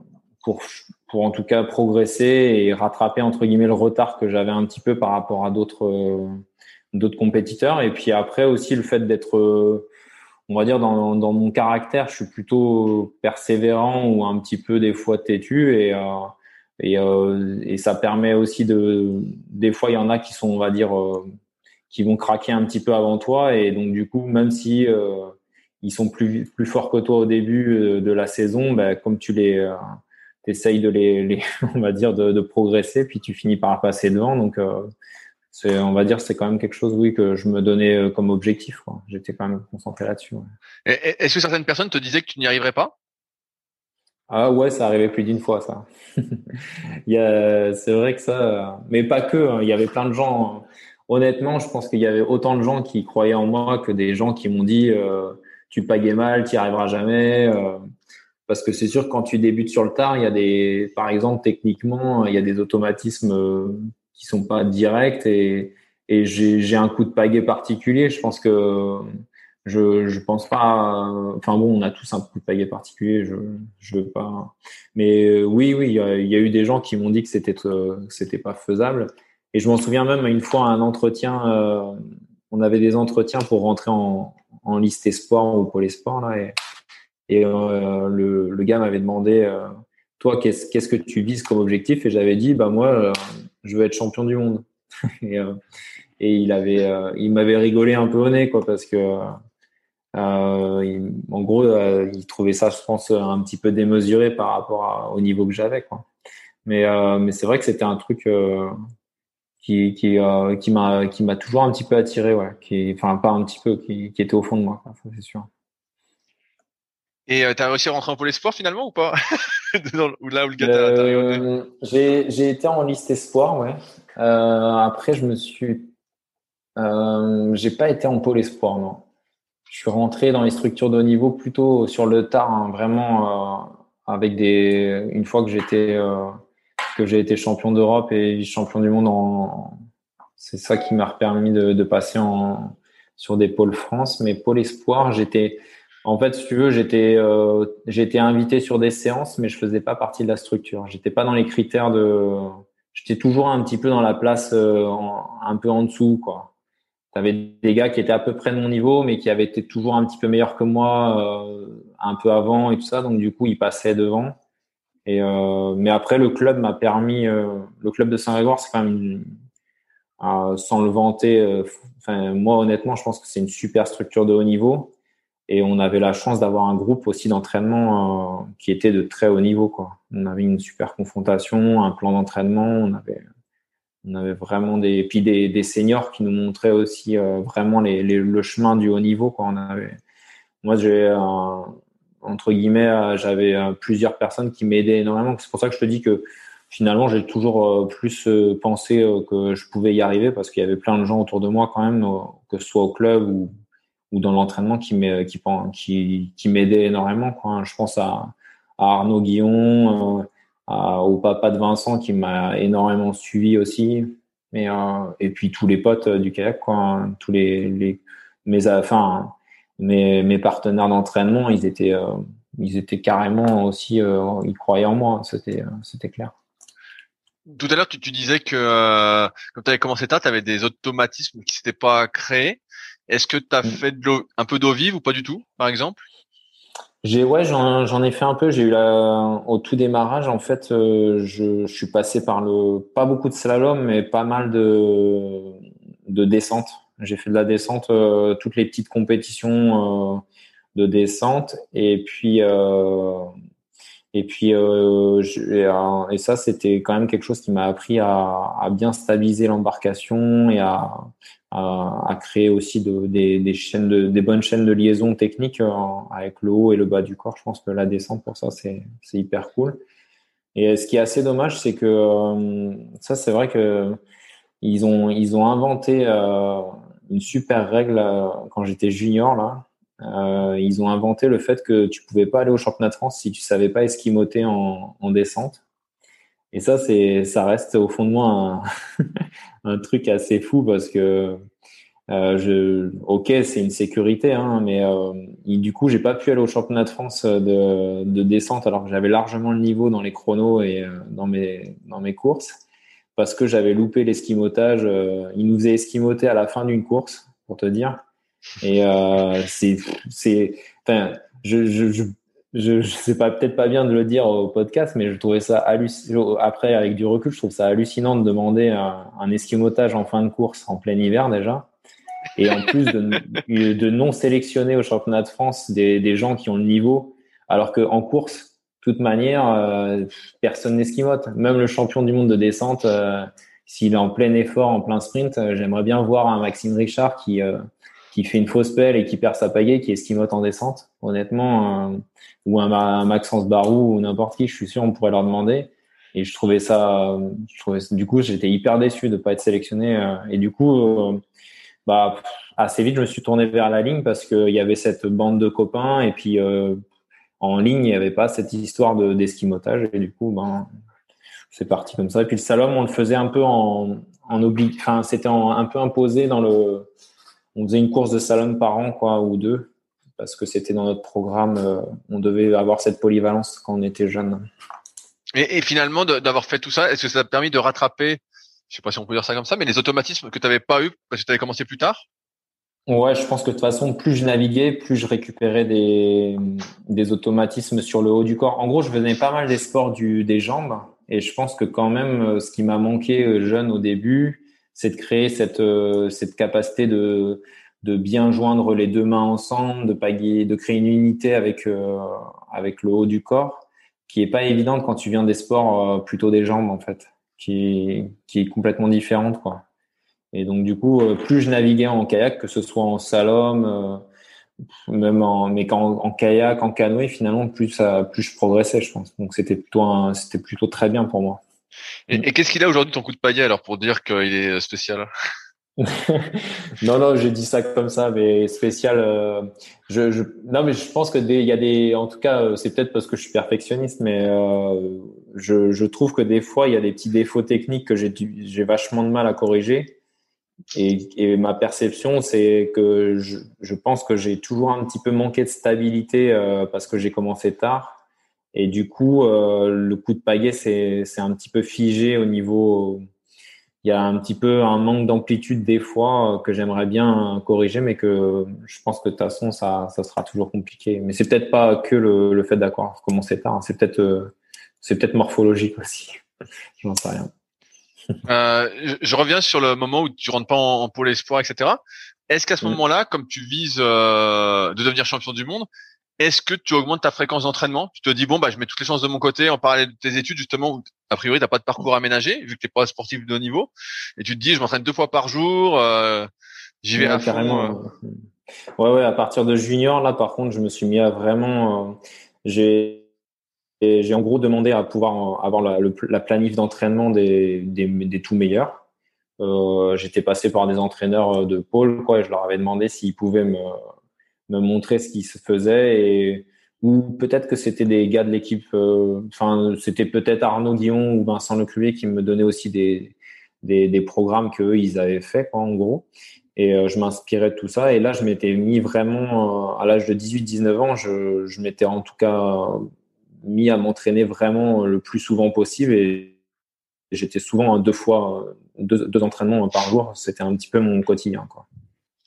C: pour, pour en tout cas progresser et rattraper, entre guillemets, le retard que j'avais un petit peu par rapport à d'autres, euh, d'autres compétiteurs. Et puis après aussi le fait d'être, euh, on va dire dans, dans, mon caractère, je suis plutôt persévérant ou un petit peu des fois têtu. Et euh, euh, et ça permet aussi de, des fois il y en a qui sont, on va dire, qui vont craquer un petit peu avant toi. Et donc du coup même si ils sont plus plus forts que toi au début de la saison, ben, comme tu les essayes de les, on va dire de, progresser puis tu finis par passer devant. Donc on va dire, c'est quand même quelque chose, oui, que je me donnais euh, comme objectif. J'étais quand même concentré là-dessus.
B: Est-ce que certaines personnes te disaient que tu n'y arriverais pas?
C: Ah ouais, ça arrivait plus d'une fois, ça. c'est vrai que ça, mais pas que. Hein. Il y avait plein de gens. Honnêtement, je pense qu'il y avait autant de gens qui croyaient en moi que des gens qui m'ont dit euh, tu pagais mal, tu n'y arriveras jamais. Euh, parce que c'est sûr que quand tu débutes sur le tard, il y a des, par exemple, techniquement, il y a des automatismes qui sont pas directs et, j'ai un coup de pagaie particulier. Je pense que je je pense pas. Enfin bon, on a tous un coup de pagaie particulier. Je je veux pas. Mais euh, oui oui, il y, a, eu des gens qui m'ont dit que c'était euh, c'était pas faisable. Et je m'en souviens même une fois un entretien. Euh, on avait des entretiens pour rentrer en, en liste espoir ou pôle espoir là et le, gars m'avait demandé, toi, qu'est-ce, qu'est-ce que tu vises comme objectif? Et j'avais dit, bah moi, je veux être champion du monde. et, et, il avait, il m'avait rigolé un peu au nez, quoi, parce que il, en gros, il trouvait ça, je pense, un petit peu démesuré par rapport au niveau que j'avais, quoi. Mais, mais c'est vrai que c'était un truc qui, qui, qui m'a, qui m'a toujours un petit peu attiré, ouais. Qui, enfin, pas un petit peu, qui, qui était au fond de moi, c'est sûr.
B: Et euh, tu as réussi à rentrer en pôle espoir finalement ou pas?
C: Là où le gars euh, J'ai été en liste espoir, ouais. Euh, après, je me suis. Euh, j'ai pas été en pôle espoir, non. Je suis rentré dans les structures de haut niveau plutôt sur le tard, hein, vraiment euh, avec des. Une fois que j'étais que j'ai été champion d'Europe et champion du monde. C'est ça qui m'a permis de, passer sur des pôles France, mais pôle espoir, j'étais en fait, si tu veux, j'étais euh, j'étais invité sur des séances, mais je faisais pas partie de la structure. J'étais pas dans les critères de. J'étais toujours un petit peu dans la place euh, un peu en dessous, quoi. T'avais des gars qui étaient à peu près de mon niveau, mais qui avaient été toujours un petit peu meilleurs que moi, euh, un peu avant et tout ça. Donc du coup, ils passaient devant. Et mais après, le club m'a permis. le club de Saint-Grégoire, c'est quand même sans le vanter. Moi, honnêtement, je pense que c'est une super structure de haut niveau. Et on avait la chance d'avoir un groupe aussi d'entraînement euh, qui était de très haut niveau. Quoi. On avait une super confrontation, un plan d'entraînement, on avait, on avait vraiment des, puis des, des seniors qui nous montraient aussi euh, vraiment les, le chemin du haut niveau. Quoi. On avait, moi, j'ai entre guillemets, j'avais plusieurs personnes qui m'aidaient énormément. C'est pour ça que je te dis que finalement, j'ai toujours euh, plus pensé que je pouvais y arriver parce qu'il y avait plein de gens autour de moi quand même, que ce soit au club ou ou dans l'entraînement qui m'aidait qui, qui, énormément. Quoi. Je pense à, à Arnaud Guillon, euh, au papa de Vincent qui m'a énormément suivi aussi. Mais, euh, et puis tous les potes euh, du kayak, quoi, hein. tous les, mes, enfin, mes, mes partenaires d'entraînement, ils étaient, ils étaient carrément aussi, ils croyaient en moi, c'était, c'était clair.
B: Tout à l'heure, tu, tu disais que quand tu avais commencé tard, tu avais des automatismes qui s'étaient pas créés. Est-ce que tu as mm. fait de un peu d'eau vive ou pas du tout, par exemple?
C: J'ai ouais, j'en ai fait un peu. J'ai eu la, au tout démarrage, en fait, euh, je, je, suis passé par le pas beaucoup de slalom, mais pas mal de de descente. J'ai fait de la descente, euh, toutes les petites compétitions euh, de descente, et puis et puis et, ça, c'était quand même quelque chose qui m'a appris à, bien stabiliser l'embarcation et à créer aussi de, des, chaînes de, des bonnes chaînes de liaison techniques euh, avec le haut et le bas du corps. Je pense que la descente pour ça, c'est hyper cool. Et ce qui est assez dommage, c'est que euh, ça, c'est vrai que ils ont, ils ont inventé euh, une super règle euh, quand j'étais junior là. Euh, ils ont inventé le fait que tu pouvais pas aller au championnat de France si tu savais pas esquimoter en, en descente. Et ça, c'est, ça reste au fond de moi un, truc assez fou parce que euh, ok, c'est une sécurité, hein, mais euh, du coup, j'ai pas pu aller au championnat de France de, de descente alors que j'avais largement le niveau dans les chronos et dans mes dans mes courses parce que j'avais loupé l'esquimotage. Il nous faisait esquimoter à la fin d'une course, pour te dire. Et euh, c'est enfin, je, je, je je, sais pas peut-être pas bien de le dire au podcast, mais je trouvais ça hallucinant. Après, avec du recul, je trouve ça hallucinant de demander un, un esquimotage en fin de course en plein hiver déjà, et en plus de, non sélectionner au championnat de France des, des, gens qui ont le niveau, alors que en course, de toute manière, euh, personne n'esquimote. Même le champion du monde de descente, euh, s'il est en plein effort, en plein sprint, j'aimerais bien voir un Maxime Richard qui qui fait une fausse pelle et qui perd sa pagaie, qui esquimote en descente. Honnêtement ou un, Maxence Barou ou n'importe qui, je suis sûr, on pourrait leur demander. Et je trouvais ça, du coup, j'étais hyper déçu de pas être sélectionné. Euh, et du coup, euh, bah, assez vite, je me suis tourné vers la ligne parce qu'il y avait cette bande de copains. Et puis, euh, en ligne, il n'y avait pas cette histoire de d'esquimotage. Et du coup, ben, c'est parti comme ça. Et puis le salon, on le faisait un peu en, en obli... enfin, c'était un peu imposé dans le. On faisait une course de salon par an, quoi, ou deux, parce que c'était dans notre programme. Euh, on devait avoir cette polyvalence quand on était jeune.
B: Et, et finalement, d'avoir fait tout ça, est-ce que ça a permis de rattraper, je sais pas si on peut dire ça comme ça, mais les automatismes que tu n'avais pas eu parce que tu avais commencé plus tard?
C: Ouais, je pense que de toute façon, plus je naviguais, plus je récupérais des, des automatismes sur le haut du corps. En gros, je venais pas mal des sports du, des jambes. Et je pense que quand même, euh, ce qui m'a manqué euh, jeune au début, c'est de créer cette, euh, cette capacité de, de bien joindre les deux mains ensemble, de, de créer une unité avec, avec le haut du corps, qui est pas évidente quand tu viens des sports plutôt des jambes, en fait, qui, qui est complètement différente, quoi. Et donc, du coup, euh, plus je naviguais en kayak, que ce soit en slalom, euh, même en, mais quand, en kayak, en canoë, finalement, plus, ça, plus je progressais, je pense. Donc, c'était plutôt, c'était plutôt très bien pour moi.
B: Et, qu'est-ce qu'il a aujourd'hui ton coup de paillet alors pour dire qu'il est spécial?
C: Non, non, j'ai dit ça comme ça, mais spécial. Euh, je, je, non, mais je pense que il y a des, en tout cas, c'est peut-être parce que je suis perfectionniste, mais euh, je, je trouve que des fois il y a des petits défauts techniques que j'ai, j'ai vachement de mal à corriger. Et, et, ma perception, c'est que je, je, pense que j'ai toujours un petit peu manqué de stabilité euh, parce que j'ai commencé tard. Et du coup, euh, le coup de pagaie, c'est un petit peu figé au niveau. Il y a un petit peu un manque d'amplitude des fois euh, que j'aimerais bien corriger, mais que je pense que de toute façon, ça, ça sera toujours compliqué. Mais c'est peut-être pas que le, le fait d'avoir commencé tard. Hein. C'est peut-être euh, c'est peut-être morphologique aussi. J'en sais rien.
B: Euh, je reviens sur le moment où tu rentres pas en, pôle espoir, etc. Est-ce qu'à ce, mm. moment-là, comme tu vises euh, de devenir champion du monde, est-ce que tu augmentes ta fréquence d'entraînement? Tu te dis bon bah je mets toutes les chances de mon côté en parallèle de tes études justement où a priori t'as pas de parcours aménagé vu que t'es pas sportif de haut niveau et tu te dis je m'entraîne deux fois par jour, euh, j'y vais à carrément.
C: Ouais ouais à partir de junior là par contre je me suis mis à vraiment j'ai et j'ai en gros demandé à pouvoir avoir la, la planif d'entraînement des, des, des, tout meilleurs. Euh, J'étais passé par des entraîneurs de pôle, quoi, et je leur avais demandé s'ils pouvaient me, me montrer ce qui se faisait et ou peut-être que c'était des gars de l'équipe. Euh, enfin, c'était peut-être Arnaud Guillon ou Vincent Lecluvier qui me donnaient aussi des, des, des programmes qu'eux ils avaient fait, quoi, en gros. Et euh, je m'inspirais de tout ça. Et là, je m'étais mis vraiment, euh, à l'âge de 18-19 ans, je, je m'étais en tout cas mis à m'entraîner vraiment le plus souvent possible et j'étais souvent deux fois deux, deux, entraînements par jour. C'était un petit peu mon quotidien. Quoi.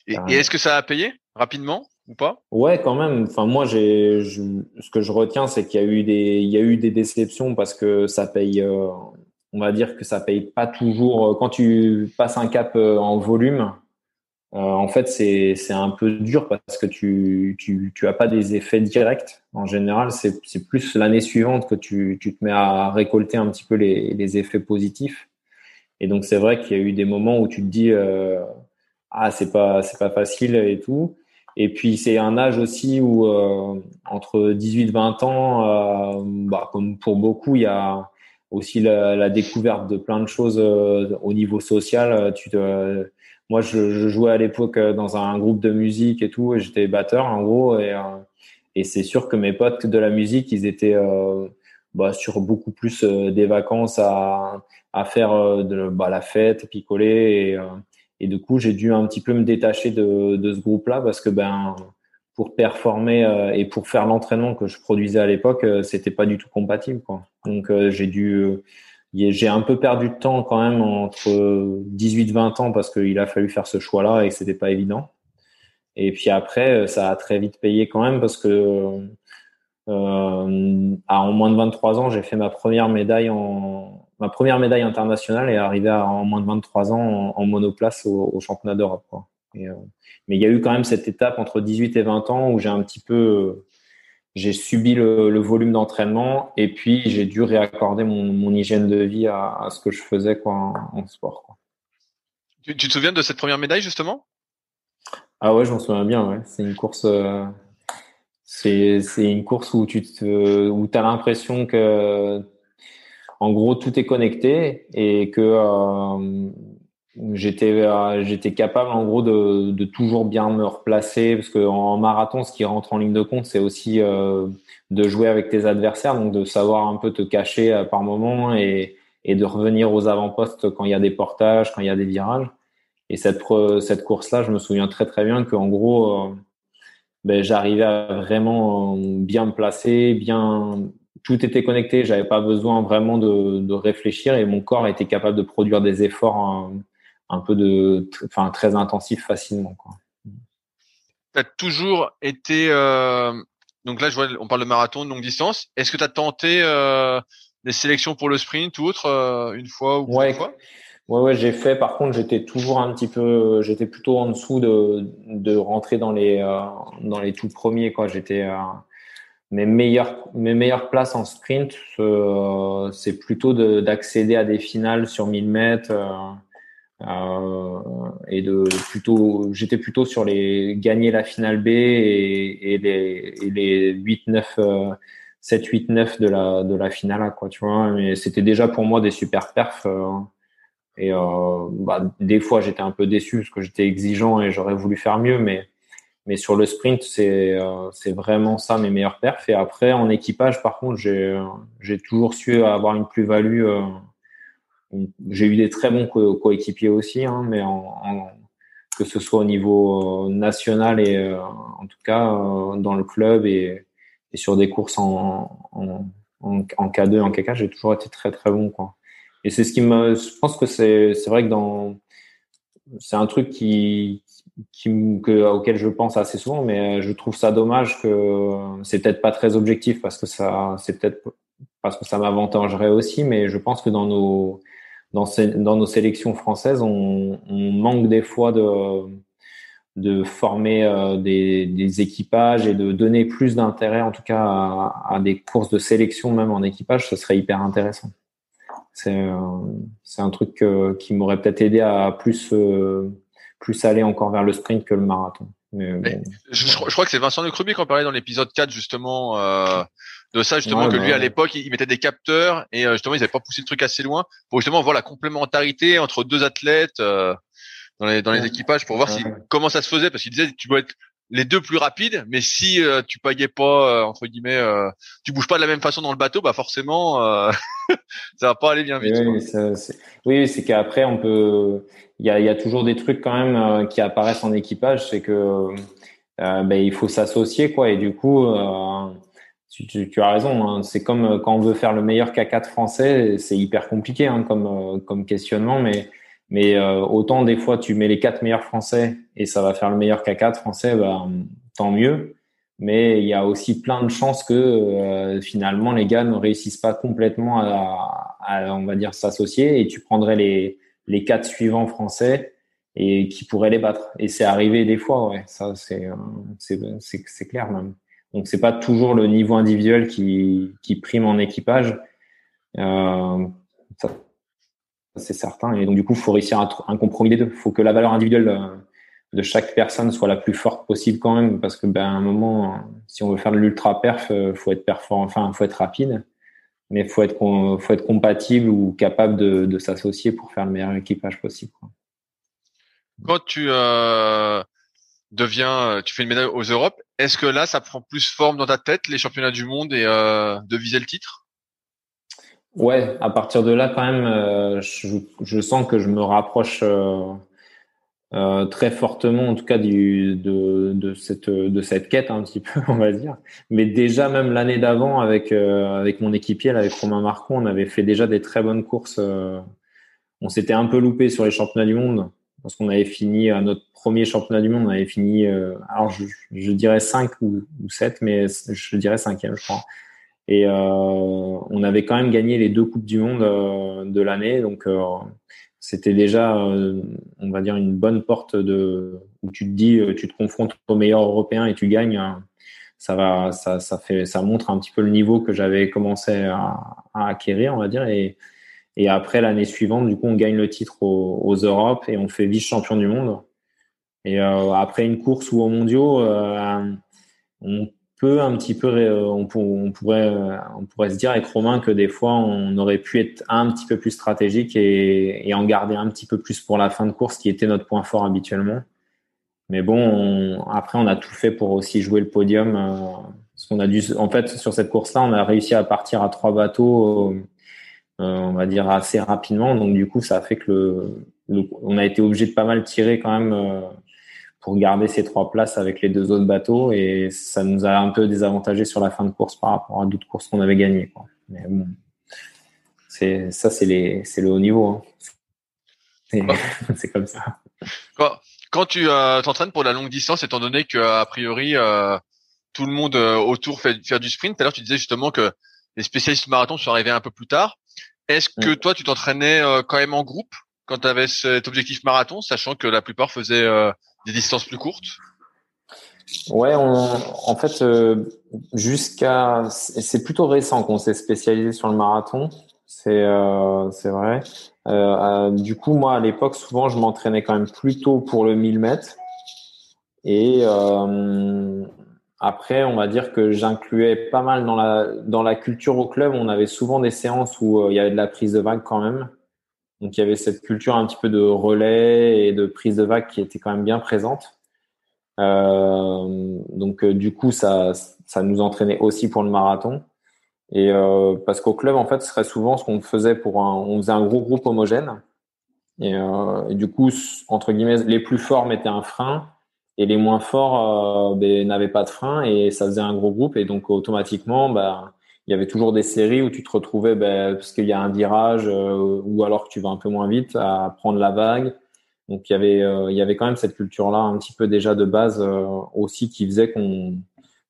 B: Et, est-ce que ça a payé rapidement? Ou pas?
C: Ouais, quand même. Enfin, moi, ce que je retiens, c'est qu'il y a eu des il y a eu des déceptions parce que ça paye. Euh, on va dire que ça paye pas toujours. Quand tu passes un cap euh, en volume, euh, en fait, c'est un peu dur parce que tu tu, tu as pas des effets directs. En général, c'est plus l'année suivante que tu, tu te mets à récolter un petit peu les, les effets positifs. Et donc, c'est vrai qu'il y a eu des moments où tu te dis euh, ah c'est pas c'est pas facile et tout. Et puis c'est un âge aussi où euh, entre 18-20 ans, euh, bah, comme pour beaucoup, il y a aussi la, découverte de plein de choses euh, au niveau social. Tu te, moi, je, jouais à l'époque dans un groupe de musique et tout, et j'étais batteur en gros. Et, euh, et c'est sûr que mes potes de la musique, ils étaient euh, bah, sur beaucoup plus des vacances à, à faire de bah, la fête, picoler. Et, et du coup, j'ai dû un petit peu me détacher de, de ce groupe-là parce que ben pour performer et pour faire l'entraînement que je produisais à l'époque, c'était pas du tout compatible. Donc j'ai dû j'ai un peu perdu de temps quand même entre 18-20 ans parce qu'il a fallu faire ce choix-là et que c'était pas évident. Et puis après, ça a très vite payé quand même parce que euh, en moins de 23 ans, j'ai fait ma première médaille en ma première médaille internationale et arrivé à, en moins de 23 ans en, monoplace au, au championnat d'Europe. Euh, mais il y a eu quand même cette étape entre 18 et 20 ans où j'ai un petit peu j'ai subi le, le volume d'entraînement et puis j'ai dû réaccorder mon, mon, hygiène de vie à, à, ce que je faisais quoi, en, en sport. Quoi.
B: Tu, tu, te souviens de cette première médaille justement?
C: Ah ouais, je m'en souviens bien. Ouais. C'est une course. Euh, c'est une course où tu te, où as l'impression que, en gros, tout est connecté et que euh, j'étais j'étais capable en gros de, toujours bien me replacer parce que en marathon, ce qui rentre en ligne de compte, c'est aussi de jouer avec tes adversaires, donc de savoir un peu te cacher par moment et, de revenir aux avant-postes quand il y a des portages, quand il y a des virages. Et cette, course-là, je me souviens très très bien qu'en gros, euh, ben, j'arrivais à vraiment euh, bien me placer, bien tout était connecté. J'avais pas besoin vraiment de, de, réfléchir et mon corps était capable de produire des efforts euh, un, peu de, enfin très intensifs facilement.
B: Tu as toujours été donc là, je vois, on parle de marathon de longue distance. Est-ce que tu as tenté des sélections pour le sprint ou autre une fois ou
C: ouais.
B: une fois?
C: Ouais, ouais, j'ai fait. Par contre, j'étais toujours un petit peu, j'étais plutôt en dessous de, de rentrer dans les, euh, dans les tout premiers, quoi. J'étais, euh, mes meilleures, mes meilleures places en sprint, euh, c'est plutôt d'accéder à des finales sur 1000 mètres, euh, et de plutôt, j'étais plutôt sur les gagner la finale B et, et les, et les 8, 9, 7, 8, 9 de la, de la finale, quoi, tu vois. Mais c'était déjà pour moi des super perfs. Et euh, bah, des fois, j'étais un peu déçu parce que j'étais exigeant et j'aurais voulu faire mieux, mais mais sur le sprint, c'est euh, c'est vraiment ça mes meilleurs perfs. Et après, en équipage, par contre, j'ai j'ai toujours su avoir une plus-value. Euh, j'ai eu des très bons coéquipiers aussi, hein, mais en, en, que ce soit au niveau euh, national et euh, en tout cas dans le club et, et sur des courses en, en, en, en K2, en K4, j'ai toujours été très très bon. Quoi. Et c'est ce qui me, je pense que c'est, c'est vrai que dans, c'est un truc qui, qui, que, auquel je pense assez souvent, mais je trouve ça dommage que c'est peut-être pas très objectif parce que ça, c'est peut-être parce que ça m'avantagerait aussi, mais je pense que dans nos, dans, ces, dans nos sélections françaises, on, on, manque des fois de, de former euh, des, des, équipages et de donner plus d'intérêt, en tout cas, à, à, des courses de sélection, même en équipage, ce serait hyper intéressant. C'est euh, un truc qui m'aurait peut-être aidé à plus euh, plus aller encore vers le sprint que le marathon. Mais,
B: je, crois que c'est Vincent de Cruby qui en parlait dans l'épisode 4 justement euh, de ça justement que lui à l'époque il, mettait des capteurs et justement ils n'avaient pas poussé le truc assez loin pour justement voir la complémentarité entre deux athlètes dans les dans les équipages pour voir si comment ça se faisait. Parce qu'il disait tu dois être les deux plus rapides, mais si euh, tu payais pas euh, entre guillemets, euh, tu bouges pas de la même façon dans le bateau, bah forcément ça va pas aller bien vite.
C: Oui, c'est qu'après on peut, il y a, y a, toujours des trucs quand même qui apparaissent en équipage, c'est que ben, il faut s'associer quoi, et du coup. Tu, tu, tu, as raison, hein. c'est comme quand on veut faire le meilleur K4 français, c'est hyper compliqué hein, comme, comme questionnement, mais mais euh, autant des fois tu mets les quatre meilleurs français et ça va faire le meilleur K4 français, bah, tant mieux. Mais il y a aussi plein de chances que euh, finalement les gars ne réussissent pas complètement à, à on va dire s'associer et tu prendrais les les quatre suivants français et qui pourraient les battre. Et c'est arrivé des fois, ouais. Ça c'est euh, c'est c'est clair même. Donc c'est pas toujours le niveau individuel qui qui prime en équipage. Euh, ça, c'est certain. Et donc, du coup, il faut réussir un, un compromis des deux. Il faut que la valeur individuelle euh, de chaque personne soit la plus forte possible quand même, parce que ben, à un moment, si on veut faire de l'ultra perf, euh, faut être performant, enfin, faut être rapide, mais faut être faut être compatible ou capable de, s'associer pour faire le meilleur équipage possible.
B: Quand tu euh, deviens, tu fais une médaille aux Europes, est-ce que là, ça prend plus forme dans ta tête les championnats du monde et euh, de viser le titre?
C: Ouais, à partir de là, quand même, euh, je, sens que je me rapproche euh, euh, très fortement, en tout cas, de, cette, de cette quête, un petit peu, on va dire. Mais déjà, même l'année d'avant, avec, avec mon équipier, avec Romain Marcon, on avait fait déjà des très bonnes courses. On s'était un peu loupé sur les championnats du monde, parce qu'on avait fini, à notre premier championnat du monde, on avait fini, alors je, dirais 5 ou, ou 7, mais je dirais cinquième, je crois. Et euh, on avait quand même gagné les deux coupes du monde euh, de l'année, donc euh, c'était déjà, on va dire, une bonne porte de où tu te dis, tu te confrontes aux meilleurs européens et tu gagnes. Ça va, ça, ça fait, ça montre un petit peu le niveau que j'avais commencé à, acquérir, on va dire. Et, après l'année suivante, du coup, on gagne le titre aux, Europes et on fait vice-champion du monde. Et après une course ou aux mondiaux, on un petit peu, on, pourrait, on pourrait se dire avec Romain que des fois on aurait pu être un petit peu plus stratégique et, en garder un petit peu plus pour la fin de course, qui était notre point fort habituellement. Mais bon, après, on a tout fait pour aussi jouer le podium. Euh, qu'on a dû, en fait, sur cette course-là, on a réussi à partir à trois bateaux, euh, on va dire assez rapidement. Donc, du coup, ça a fait que le, on a été obligé de pas mal tirer quand même euh, pour garder ces trois places avec les deux autres bateaux. Et ça nous a un peu désavantagé sur la fin de course par rapport à d'autres courses qu'on avait gagnées. Quoi. Mais bon, c'est ça, c'est les, c'est le haut niveau. Hein. C'est comme ça.
B: Quand tu euh, t'entraînes pour la longue distance, étant donné que a priori euh, tout le monde euh, autour fait faire du sprint, tout à l'heure tu disais justement que les spécialistes marathon sont arrivés un peu plus tard. Est-ce que toi tu t'entraînais quand même en groupe quand tu avais cet objectif marathon, sachant que la plupart faisaient des distances plus courtes?
C: Ouais, en fait, jusqu'à c'est plutôt récent qu'on s'est spécialisé sur le marathon. C'est c'est vrai. Euh, euh, du coup, moi, à l'époque, souvent, je m'entraînais quand même plutôt pour le 1000 mètres. Et euh, après, on va dire que j'incluais pas mal dans la, dans la culture au club. On avait souvent des séances où il y avait de la prise de vague quand même. Donc, il y avait cette culture un petit peu de relais et de prise de vague qui était quand même bien présente. Euh, donc, du coup, ça, ça nous entraînait aussi pour le marathon. Et euh, parce qu'au club, en fait, ce serait souvent ce qu'on faisait pour un, on faisait un gros groupe homogène. Et, euh, et, du coup, entre guillemets, les plus forts mettaient un frein et les moins forts euh, ben, n'avaient pas de frein et ça faisait un gros groupe. Et donc, automatiquement, bah, il y avait toujours des séries où tu te retrouvais, ben, parce qu'il y a un virage euh, ou alors que tu vas un peu moins vite à prendre la vague. Donc, il y avait, euh, il y avait quand même cette culture-là un petit peu déjà de base aussi qui faisait qu'on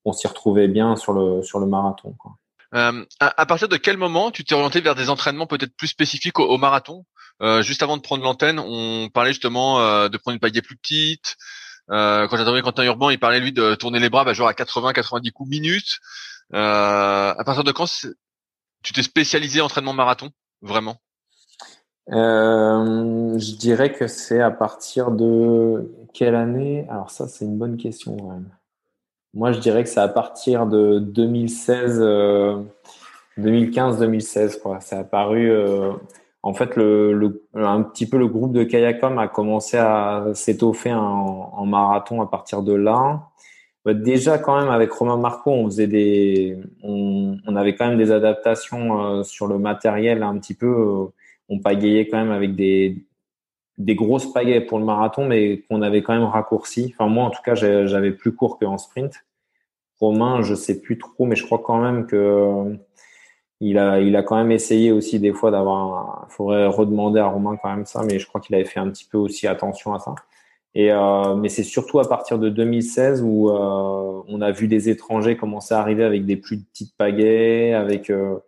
C: on s'y retrouvait bien sur le, sur le marathon. Quoi.
B: Euh, à, partir de quel moment tu t'es orienté vers des entraînements peut-être plus spécifiques au, marathon? Euh, Juste avant de prendre l'antenne, on parlait justement euh, de prendre une pagaie plus petite. Euh, quand j'attendais Quentin Urban, il parlait lui de tourner les bras bah, genre à 80-90 coups minutes. Euh, à partir de quand tu t'es spécialisé en entraînement marathon vraiment?
C: Euh, Je dirais que c'est à partir de quelle année? Alors ça, c'est une bonne question. Même. Moi, je dirais que c'est à partir de 2016, 2015-2016. Quoi. Ça a apparu. Euh, en fait, le, un petit peu le groupe de Kayacom a commencé à s'étoffer en, marathon à partir de là. Bah, déjà, quand même, avec Romain Marco, on faisait des, on, on avait quand même des adaptations euh, sur le matériel un petit peu. Euh, on pagayait quand même avec des, des grosses pagaies pour le marathon, mais qu'on avait quand même raccourci. Enfin, moi, en tout cas, j'avais plus court qu'en sprint. Romain, je sais plus trop, mais je crois quand même que euh, il a, il a quand même essayé aussi des fois d'avoir. Il faudrait redemander à Romain quand même ça, mais je crois qu'il avait fait un petit peu aussi attention à ça. Euh, mais c'est surtout à partir de 2016 où euh, on a vu des étrangers commencer à arriver avec des plus petites pagaies, avec euh,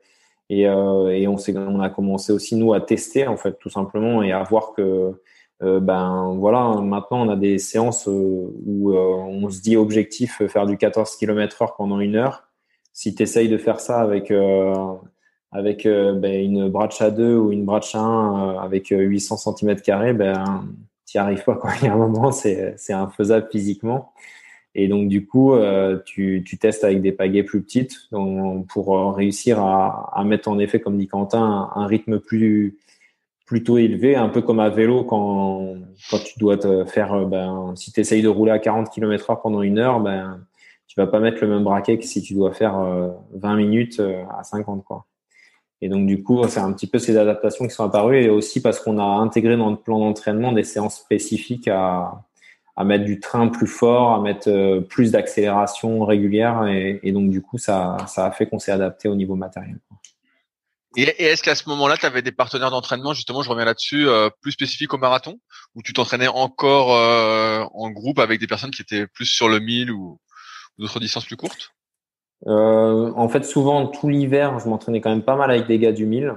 C: et, on, a commencé aussi nous à tester en fait tout simplement et à voir que ben voilà maintenant on a des séances où on se dit objectif faire du 14 km heure pendant une heure. Si tu essayes de faire ça avec avec ben, une à 2 ou une à 1 avec 800 cm ben n'y arrives pas quoi. il y a un moment c'est infaisable physiquement et donc, du coup, euh, tu, tu, testes avec des pagaies plus petites pour réussir à, à, mettre en effet, comme dit Quentin, un, rythme plus plutôt élevé, un peu comme à vélo quand, quand tu dois te faire, euh, ben, si tu essayes de rouler à 40 km heure pendant une heure, ben, tu vas pas mettre le même braquet que si tu dois faire 20 euh, minutes à 50, quoi. Et donc, du coup, c'est un petit peu ces adaptations qui sont apparues et aussi parce qu'on a intégré dans le plan d'entraînement des séances spécifiques à, à mettre du train plus fort, à mettre euh, plus d'accélération régulière. Et, donc, du coup, ça, ça a fait qu'on s'est adapté au niveau matériel.
B: Et, est-ce qu'à ce, moment-là, tu avais des partenaires d'entraînement, justement, je reviens là-dessus, euh, plus spécifiques au marathon, ou tu t'entraînais encore euh, en groupe avec des personnes qui étaient plus sur le 1000 ou, d'autres distances plus courtes?
C: Euh, En fait, souvent, tout l'hiver, je m'entraînais quand même pas mal avec des gars du 1000,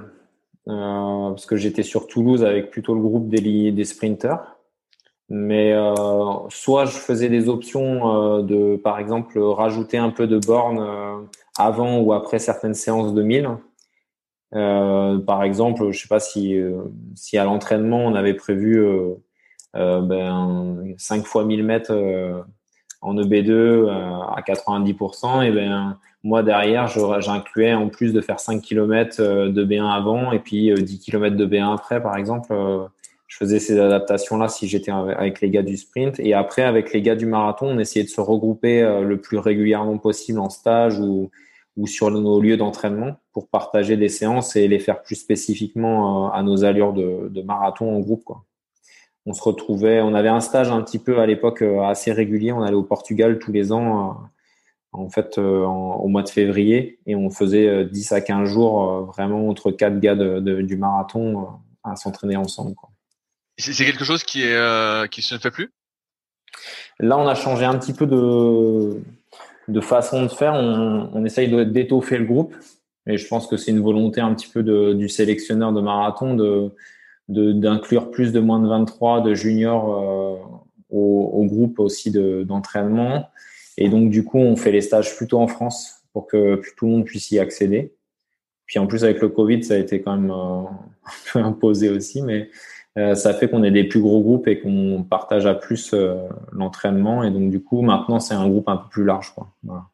C: parce que j'étais sur Toulouse avec plutôt le groupe des, des sprinters. Mais euh, soit je faisais des options euh, de, par exemple, rajouter un peu de bornes euh, avant ou après certaines séances de 1000. Euh, par exemple, je sais pas si, euh, si à l'entraînement on avait prévu ben, 5 fois 1000 mètres en EB2 à 90%, et ben moi derrière, j'incluais en plus de faire 5 km de B1 avant et puis 10 km de B1 après, par exemple. je faisais ces adaptations-là si j'étais avec les gars du sprint. Et après, avec les gars du marathon, on essayait de se regrouper le plus régulièrement possible en stage ou, ou sur nos lieux d'entraînement pour partager des séances et les faire plus spécifiquement à nos allures de, de marathon en groupe. Quoi on se retrouvait, on avait un stage un petit peu à l'époque euh, assez régulier. On allait au Portugal tous les ans, euh, en fait, euh, au mois de février, et on faisait 10 à 15 jours vraiment entre quatre gars du marathon à s'entraîner ensemble.
B: C'est quelque chose qui est qui se ne fait plus?
C: Là, on a changé un petit peu de de façon de faire. On, on essaye d'étoffer le groupe, et je pense que c'est une volonté un petit peu du sélectionneur de marathon de d'inclure plus de moins de 23 de juniors euh, au, au, groupe aussi d'entraînement. et donc, du coup, on fait les stages plutôt en France pour que tout le monde puisse y accéder. Puis en plus, avec le Covid, ça a été quand même euh, un peu imposé aussi, mais euh, ça fait qu'on est des plus gros groupes et qu'on partage à plus l'entraînement. Et donc, du coup, maintenant, c'est un groupe un peu plus large. Quoi. Voilà.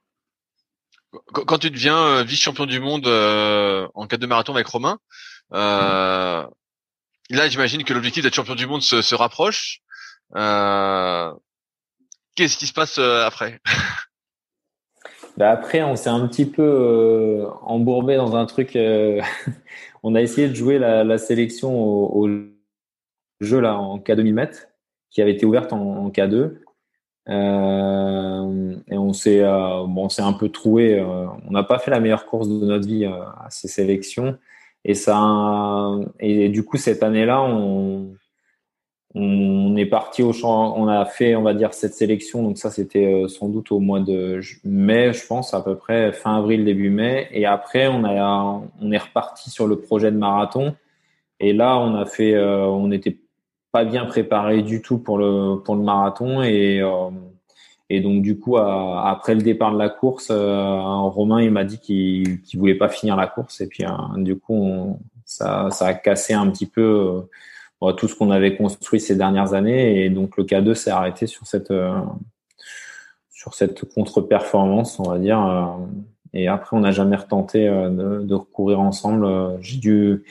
B: Quand tu deviens vice-champion du monde en cas de marathon avec Romain, euh, là, j'imagine que l'objectif d'être champion du monde se, se rapproche. Euh, Qu'est-ce qui se passe euh, après
C: bah Après, on s'est un petit peu euh, embourbé dans un truc. Euh, on a essayé de jouer la, la sélection au, au, jeu là en K2000 mètres, qui avait été ouverte en, en K2. Euh, et on s'est bon, on s'est un peu troué. on n'a pas fait la meilleure course de notre vie à ces sélections. Et ça, et du coup cette année-là, on, on est parti au champ, on a fait, on va dire, cette sélection. Donc ça, c'était euh, sans doute au mois de mai, je pense, à peu près fin avril, début mai. Et après, on a, on est reparti sur le projet de marathon. Et là, on a fait, euh, on n'était pas bien préparé du tout pour le pour le marathon. Et euh, et donc du coup, après le départ de la course, euh, Romain il m'a dit qu'il qu'il voulait pas finir la course et puis euh, du coup ça, a cassé un petit peu euh, tout ce qu'on avait construit ces dernières années et donc le K2 s'est arrêté sur cette sur cette contre-performance, on va dire. et après, on n'a jamais retenté de, de, recourir ensemble. J'ai dû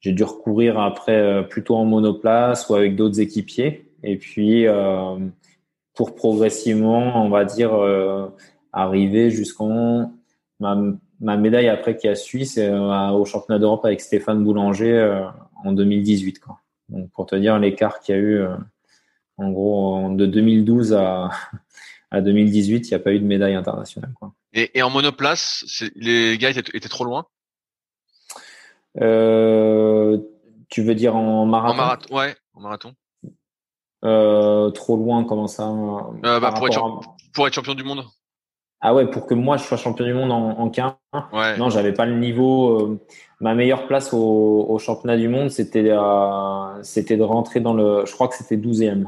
C: j'ai dû recourir après plutôt en monoplace ou avec d'autres équipiers. Et puis pour progressivement, on va dire, euh, arriver jusqu'en ma, ma, médaille après qui a suivi, c'est euh, au championnat d'Europe avec Stéphane Boulanger euh, en 2018. Quoi. Donc pour te dire l'écart qu'il y a eu, en gros, de 2012 à, à 2018, il n'y a pas eu de médaille internationale. Quoi.
B: Et, et en monoplace, les gars étaient, étaient trop loin?
C: Tu veux dire en marathon? En
B: marathon, ouais, en marathon.
C: Euh, trop loin, comment ça
B: euh, bah, pour, être pour, être champion du monde.
C: Ah ouais, pour que moi je sois champion du monde en, en 15. Ouais. Non, j'avais pas le niveau. Euh, ma meilleure place au, au championnat du monde, c'était euh, c'était de rentrer dans le. Je crois que c'était 12e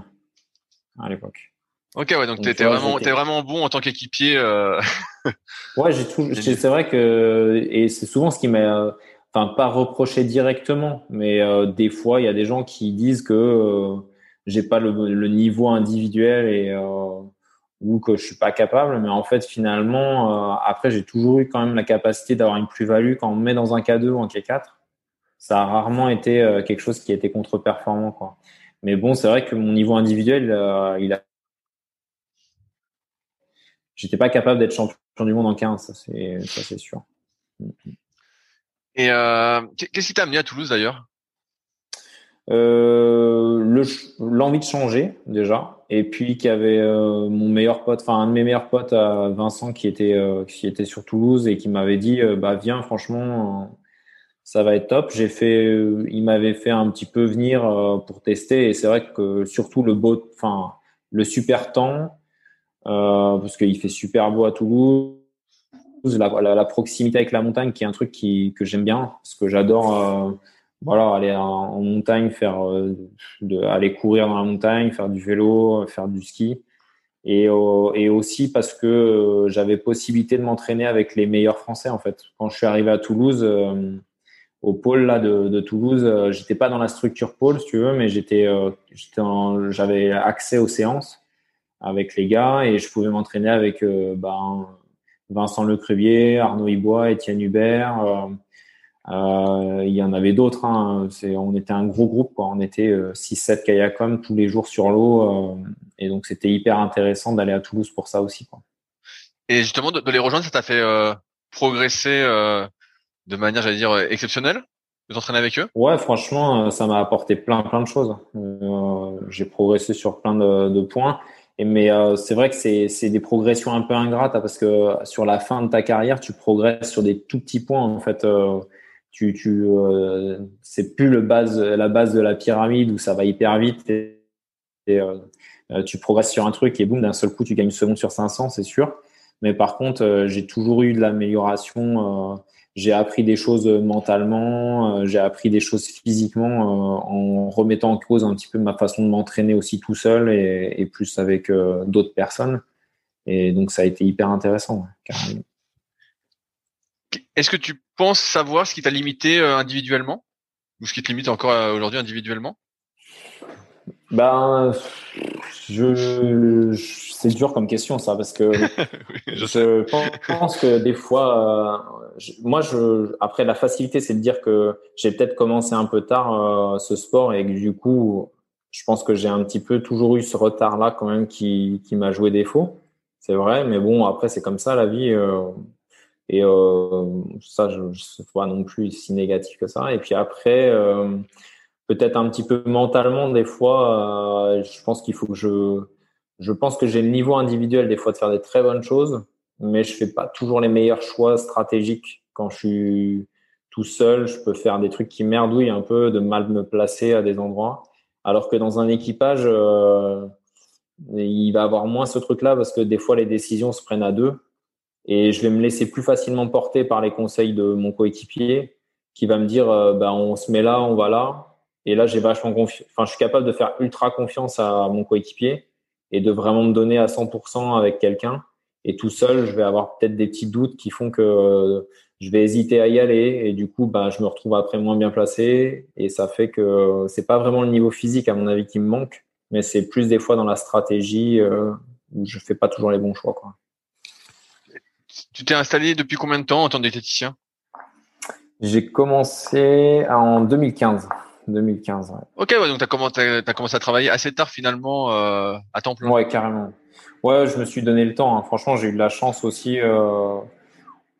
C: à l'époque.
B: Ok, ouais, donc, t'étais vraiment, t'es vraiment bon en tant qu'équipier.
C: Ouais, j'ai tout. C'est vrai que et c'est souvent ce qui m'a, enfin pas reproché directement, mais des fois il y a des gens qui disent que j'ai pas le, niveau individuel et euh, ou que je suis pas capable. Mais en fait, finalement, euh, après, j'ai toujours eu quand même la capacité d'avoir une plus-value quand on me met dans un K2 ou un K4. Ça a rarement été euh, quelque chose qui a été contre-performant, quoi. Mais bon, c'est vrai que mon niveau individuel, il a j'étais pas capable d'être champion du monde en 15, ça c'est ça c'est sûr.
B: Et qu'est-ce qui t'a amené à Toulouse d'ailleurs?
C: Euh, l'envie de changer déjà. Et puis qu'il y avait euh, mon meilleur pote enfin un de mes meilleurs potes Vincent qui était euh, qui était sur Toulouse et qui m'avait dit bah viens franchement ça va être top. J'ai fait il m'avait fait un petit peu venir pour tester. Et c'est vrai que surtout le beau enfin le super temps parce qu'il fait super beau à Toulouse. La, la, la, proximité avec la montagne qui est un truc qui que j'aime bien parce que j'adore voilà, aller en, montagne, faire euh, de, aller courir dans la montagne, faire du vélo, faire du ski. Et, euh, et aussi parce que euh, j'avais possibilité de m'entraîner avec les meilleurs Français en fait. Quand je suis arrivé à Toulouse, au pôle là de, de Toulouse, j'étais pas dans la structure pôle si tu veux, mais j'étais, j'avais accès aux séances. avec les gars et je pouvais m'entraîner avec ben, Vincent Lecrevier, Arnaud Ibois, Étienne Hubert. Euh, il y en avait d'autres. Hein. on était un gros groupe. Quoi. On était 6-7 kayakом tous les jours sur l'eau. et donc, c'était hyper intéressant d'aller à Toulouse pour ça aussi. Quoi.
B: Et justement, de, les rejoindre, ça t'a fait progresser de manière, j'allais dire, exceptionnelle de t'entraîner avec eux?
C: Ouais, franchement, ça m'a apporté plein, plein de choses. Euh, j'ai progressé sur plein de, de points. Et, mais euh, c'est vrai que c'est des progressions un peu ingrates hein, parce que sur la fin de ta carrière, tu progresses sur des tout petits points. En fait, euh, tu, tu euh, c'est plus le base, la base de la pyramide où ça va hyper vite et, et euh, tu progresses sur un truc et boum, d'un seul coup, tu gagnes une seconde sur 500, c'est sûr. Mais par contre, j'ai toujours eu de l'amélioration j'ai appris des choses mentalement, euh, j'ai appris des choses physiquement euh, en remettant en cause un petit peu ma façon de m'entraîner aussi tout seul et, plus avec euh, d'autres personnes. Et donc ça a été hyper intéressant.
B: Est-ce que tu penses savoir ce qui t'a limité individuellement? Ou ce qui te limite encore aujourd'hui individuellement?
C: Ben, je, c'est dur comme question ça parce que je, pense que des fois, euh, moi, je, après la facilité, c'est de dire que j'ai peut-être commencé un peu tard euh, ce sport et que du coup, je pense que j'ai un petit peu toujours eu ce retard-là quand même qui, qui m'a joué défaut. C'est vrai, mais bon, après c'est comme ça la vie. Euh, et ça, je ne pas non plus si négatif que ça. Et puis après, peut-être un petit peu mentalement des fois euh, je pense qu'il faut que je je pense que j'ai le niveau individuel des fois de faire des très bonnes choses mais je fais pas toujours les meilleurs choix stratégiques. Quand je suis tout seul je peux faire des trucs qui merdouillent un peu de mal me placer à des endroits. Alors que dans un équipage euh, il va avoir moins ce truc là parce que des fois les décisions se prennent à deux et je vais me laisser plus facilement porter par les conseils de mon coéquipier qui va me dire euh, bah, on se met là on va là et là, j'ai vachement confiance. Enfin, je suis capable de faire ultra confiance à mon coéquipier et de vraiment me donner à 100% avec quelqu'un. Et tout seul, je vais avoir peut-être des petits doutes qui font que euh, je vais hésiter à y aller. Et du coup, ben, je me retrouve après moins bien placé. Et ça fait que c'est pas vraiment le niveau physique, à mon avis, qui me manque, mais c'est plus des fois dans la stratégie euh, où je fais pas toujours les bons choix. Quoi.
B: Tu t'es installé depuis combien de temps en tant que diététicien?
C: J'ai commencé en 2015. 2015.
B: Ok, ouais, donc tu as, commencé à travailler assez tard finalement euh, à temps plein.
C: Ouais, carrément. Ouais, je me suis donné le temps. Hein. Franchement, j'ai eu de la chance aussi euh,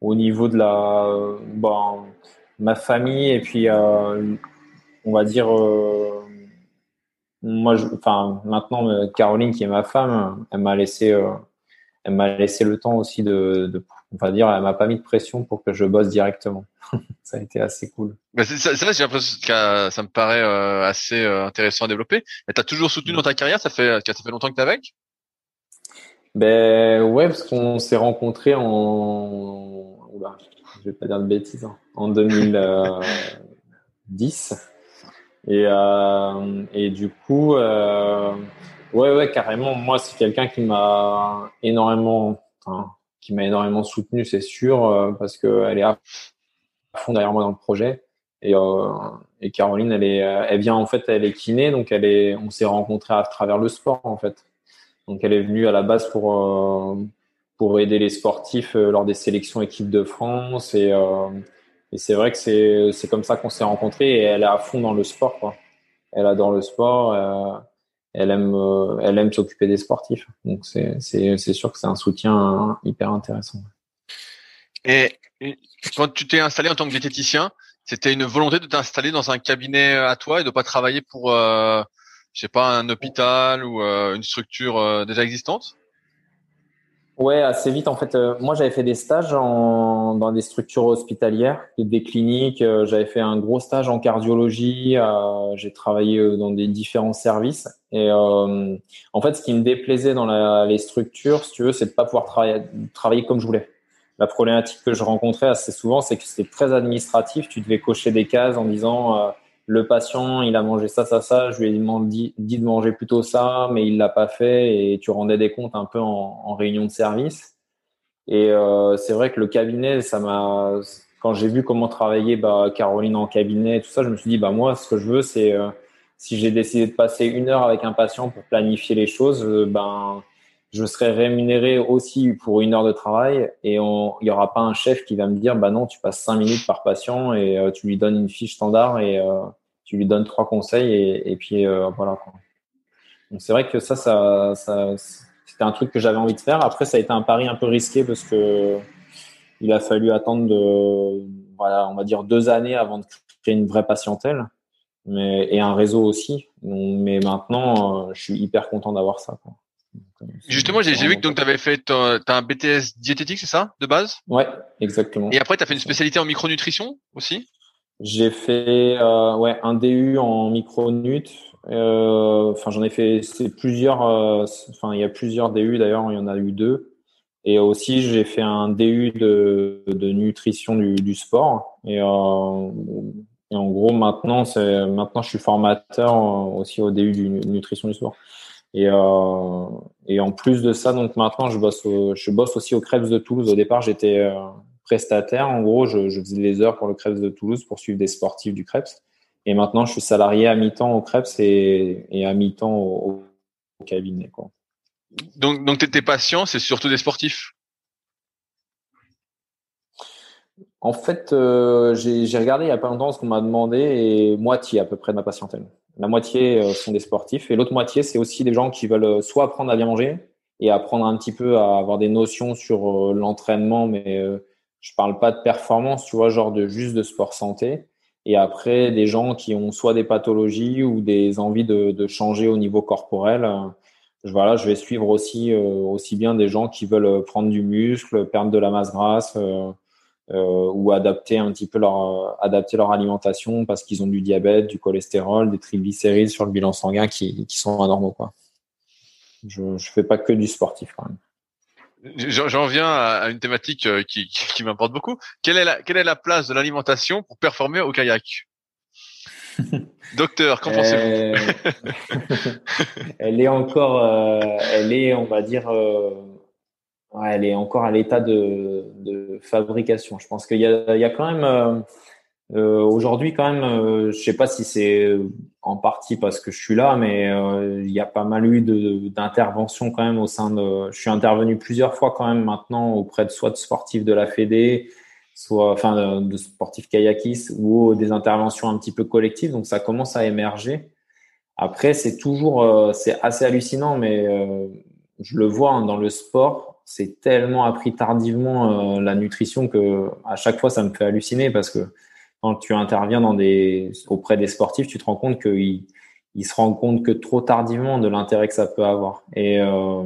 C: au niveau de la, euh, bon, ma famille et puis on va dire, moi, enfin maintenant Caroline qui est ma femme, elle m'a laissé, elle m'a laissé le temps aussi de, de on va dire, elle m'a pas mis de pression pour que je bosse directement. ça a été assez cool.
B: Bah c'est ça, j'ai l'impression que ça me paraît euh, assez euh, intéressant à développer. Mais t'as toujours soutenu dans ta carrière, ça fait ça fait longtemps que t'es avec?
C: Ben ouais, parce qu'on s'est rencontrés en, Oula, je vais pas dire de bêtises, hein. en 2010. Et euh, et du coup, ouais ouais carrément, moi c'est quelqu'un qui m'a énormément, qui m'a énormément soutenu, c'est sûr, euh, parce qu'elle est à fond derrière moi dans le projet. Et, euh, et Caroline, elle est, elle vient en fait, elle est kiné, donc elle est, on s'est rencontrés à travers le sport en fait. Donc elle est venue à la base pour euh, pour aider les sportifs lors des sélections équipe de France et et c'est vrai que c'est c'est comme ça qu'on s'est rencontrés et elle est à fond dans le sport quoi. Elle adore le sport elle aime, euh, elle aime s'occuper des sportifs. Donc c'est, c'est, c'est sûr que c'est un soutien hyper intéressant.
B: Et quand tu t'es installé en tant que diététicien, c'était une volonté de t'installer dans un cabinet à toi et de pas travailler pour, euh, je sais pas, un hôpital ou euh, une structure euh, déjà existante?
C: Ouais, assez vite. En fait, euh, moi, j'avais fait des stages en, dans des structures hospitalières, des cliniques. Euh, j'avais fait un gros stage en cardiologie. Euh, j'ai travaillé dans des différents services. Et en fait, ce qui me déplaisait dans la, les structures, si tu veux, c'est de pas pouvoir travailler, travailler comme je voulais. La problématique que je rencontrais assez souvent, c'est que c'était très administratif. Tu devais cocher des cases en disant le patient, il a mangé ça, ça, ça, je lui ai dit, de manger plutôt ça, mais il l'a pas fait. Et tu rendais des comptes un peu en, réunion de service. Et euh, c'est vrai que le cabinet, ça m'a, quand j'ai vu comment travailler bah, Caroline en cabinet et tout ça, je me suis dit, bah moi, ce que je veux, c'est euh, si j'ai décidé de passer une heure avec un patient pour planifier les choses, euh, ben je serai rémunéré aussi pour une heure de travail. Et il n'y aura pas un chef qui va me dire bah non tu passes cinq minutes par patient et tu lui donnes une fiche standard et tu lui donnes trois conseils et, et puis voilà donc c'est vrai que ça, ça, ça c'était un truc que j'avais envie de faire. Après, ça a été un pari un peu risqué parce que il a fallu attendre de, voilà, on va dire deux années avant de créer une vraie patientèle, mais et un réseau aussi. Mais maintenant, euh, je suis hyper content d'avoir ça. Quoi.
B: Euh, Justement, j'ai vu que donc tu avais fait as un BTS diététique, c'est ça, de base?
C: Ouais, exactement.
B: Et après, tu as fait une spécialité en micronutrition aussi?
C: J'ai fait euh, ouais un DU en micronut euh, enfin, j'en ai fait c'est plusieurs. Euh, enfin, il y a plusieurs DU d'ailleurs. Il y en a eu deux. Et aussi, j'ai fait un DU de, de nutrition du, du sport. Et, euh, et, en gros, maintenant, c'est maintenant, je suis formateur aussi au DU du nutrition du sport. Et, euh, et en plus de ça, donc maintenant, je bosse, je bosse aussi au Krebs de Toulouse. Au départ, j'étais prestataire. En gros, je, je, faisais les heures pour le Krebs de Toulouse pour suivre des sportifs du Krebs. Et maintenant, je suis salarié à mi-temps au Krebs et, et à mi-temps au, cabinet. Quoi.
B: Donc, donc tes patients, c'est surtout des sportifs?
C: En fait, euh, j'ai regardé il n'y a pas longtemps ce qu'on m'a demandé et moitié à peu près de ma patientèle. La moitié euh, sont des sportifs et l'autre moitié, c'est aussi des gens qui veulent euh, soit apprendre à bien manger et apprendre un petit peu à avoir des notions sur l'entraînement, mais je parle pas de performance, tu vois, genre de juste de sport santé et après, des gens qui ont soit des pathologies ou des envies de, de changer au niveau corporel. Euh, voilà, je vais suivre aussi, euh, aussi bien des gens qui veulent prendre du muscle, perdre de la masse grasse euh, euh ou adapter un petit peu leur, adapter leur alimentation parce qu'ils ont du diabète, du cholestérol, des triglycérides sur le bilan sanguin qui, qui sont anormaux. Quoi. Je ne fais pas que du sportif quand même.
B: J'en viens à une thématique euh, qui, qui m'importe beaucoup. Quelle est, la, quelle est la place de l'alimentation pour performer au kayak? Docteur, qu'en pensez-vous?
C: Euh, Elle est encore, euh, elle est, on va dire, elle est encore à l'état de, de, fabrication. Je pense qu'il y a, il y a quand même euh, Aujourd'hui, quand même, euh, je sais pas si c'est en partie parce que je suis là, mais euh, il y a pas mal eu d'interventions quand même au sein de. Je suis intervenu plusieurs fois quand même maintenant auprès de soit de sportifs de la Fédé, soit enfin de, sportifs kayakistes ou des interventions un petit peu collectives. Donc ça commence à émerger. Après, c'est toujours, euh, c'est assez hallucinant, mais euh, je le vois hein, dans le sport, c'est tellement appris tardivement la nutrition que à chaque fois ça me fait halluciner parce que quand tu interviens dans des, auprès des sportifs, tu te rends compte qu'ils ils se rendent compte que trop tardivement de l'intérêt que ça peut avoir. Et, euh,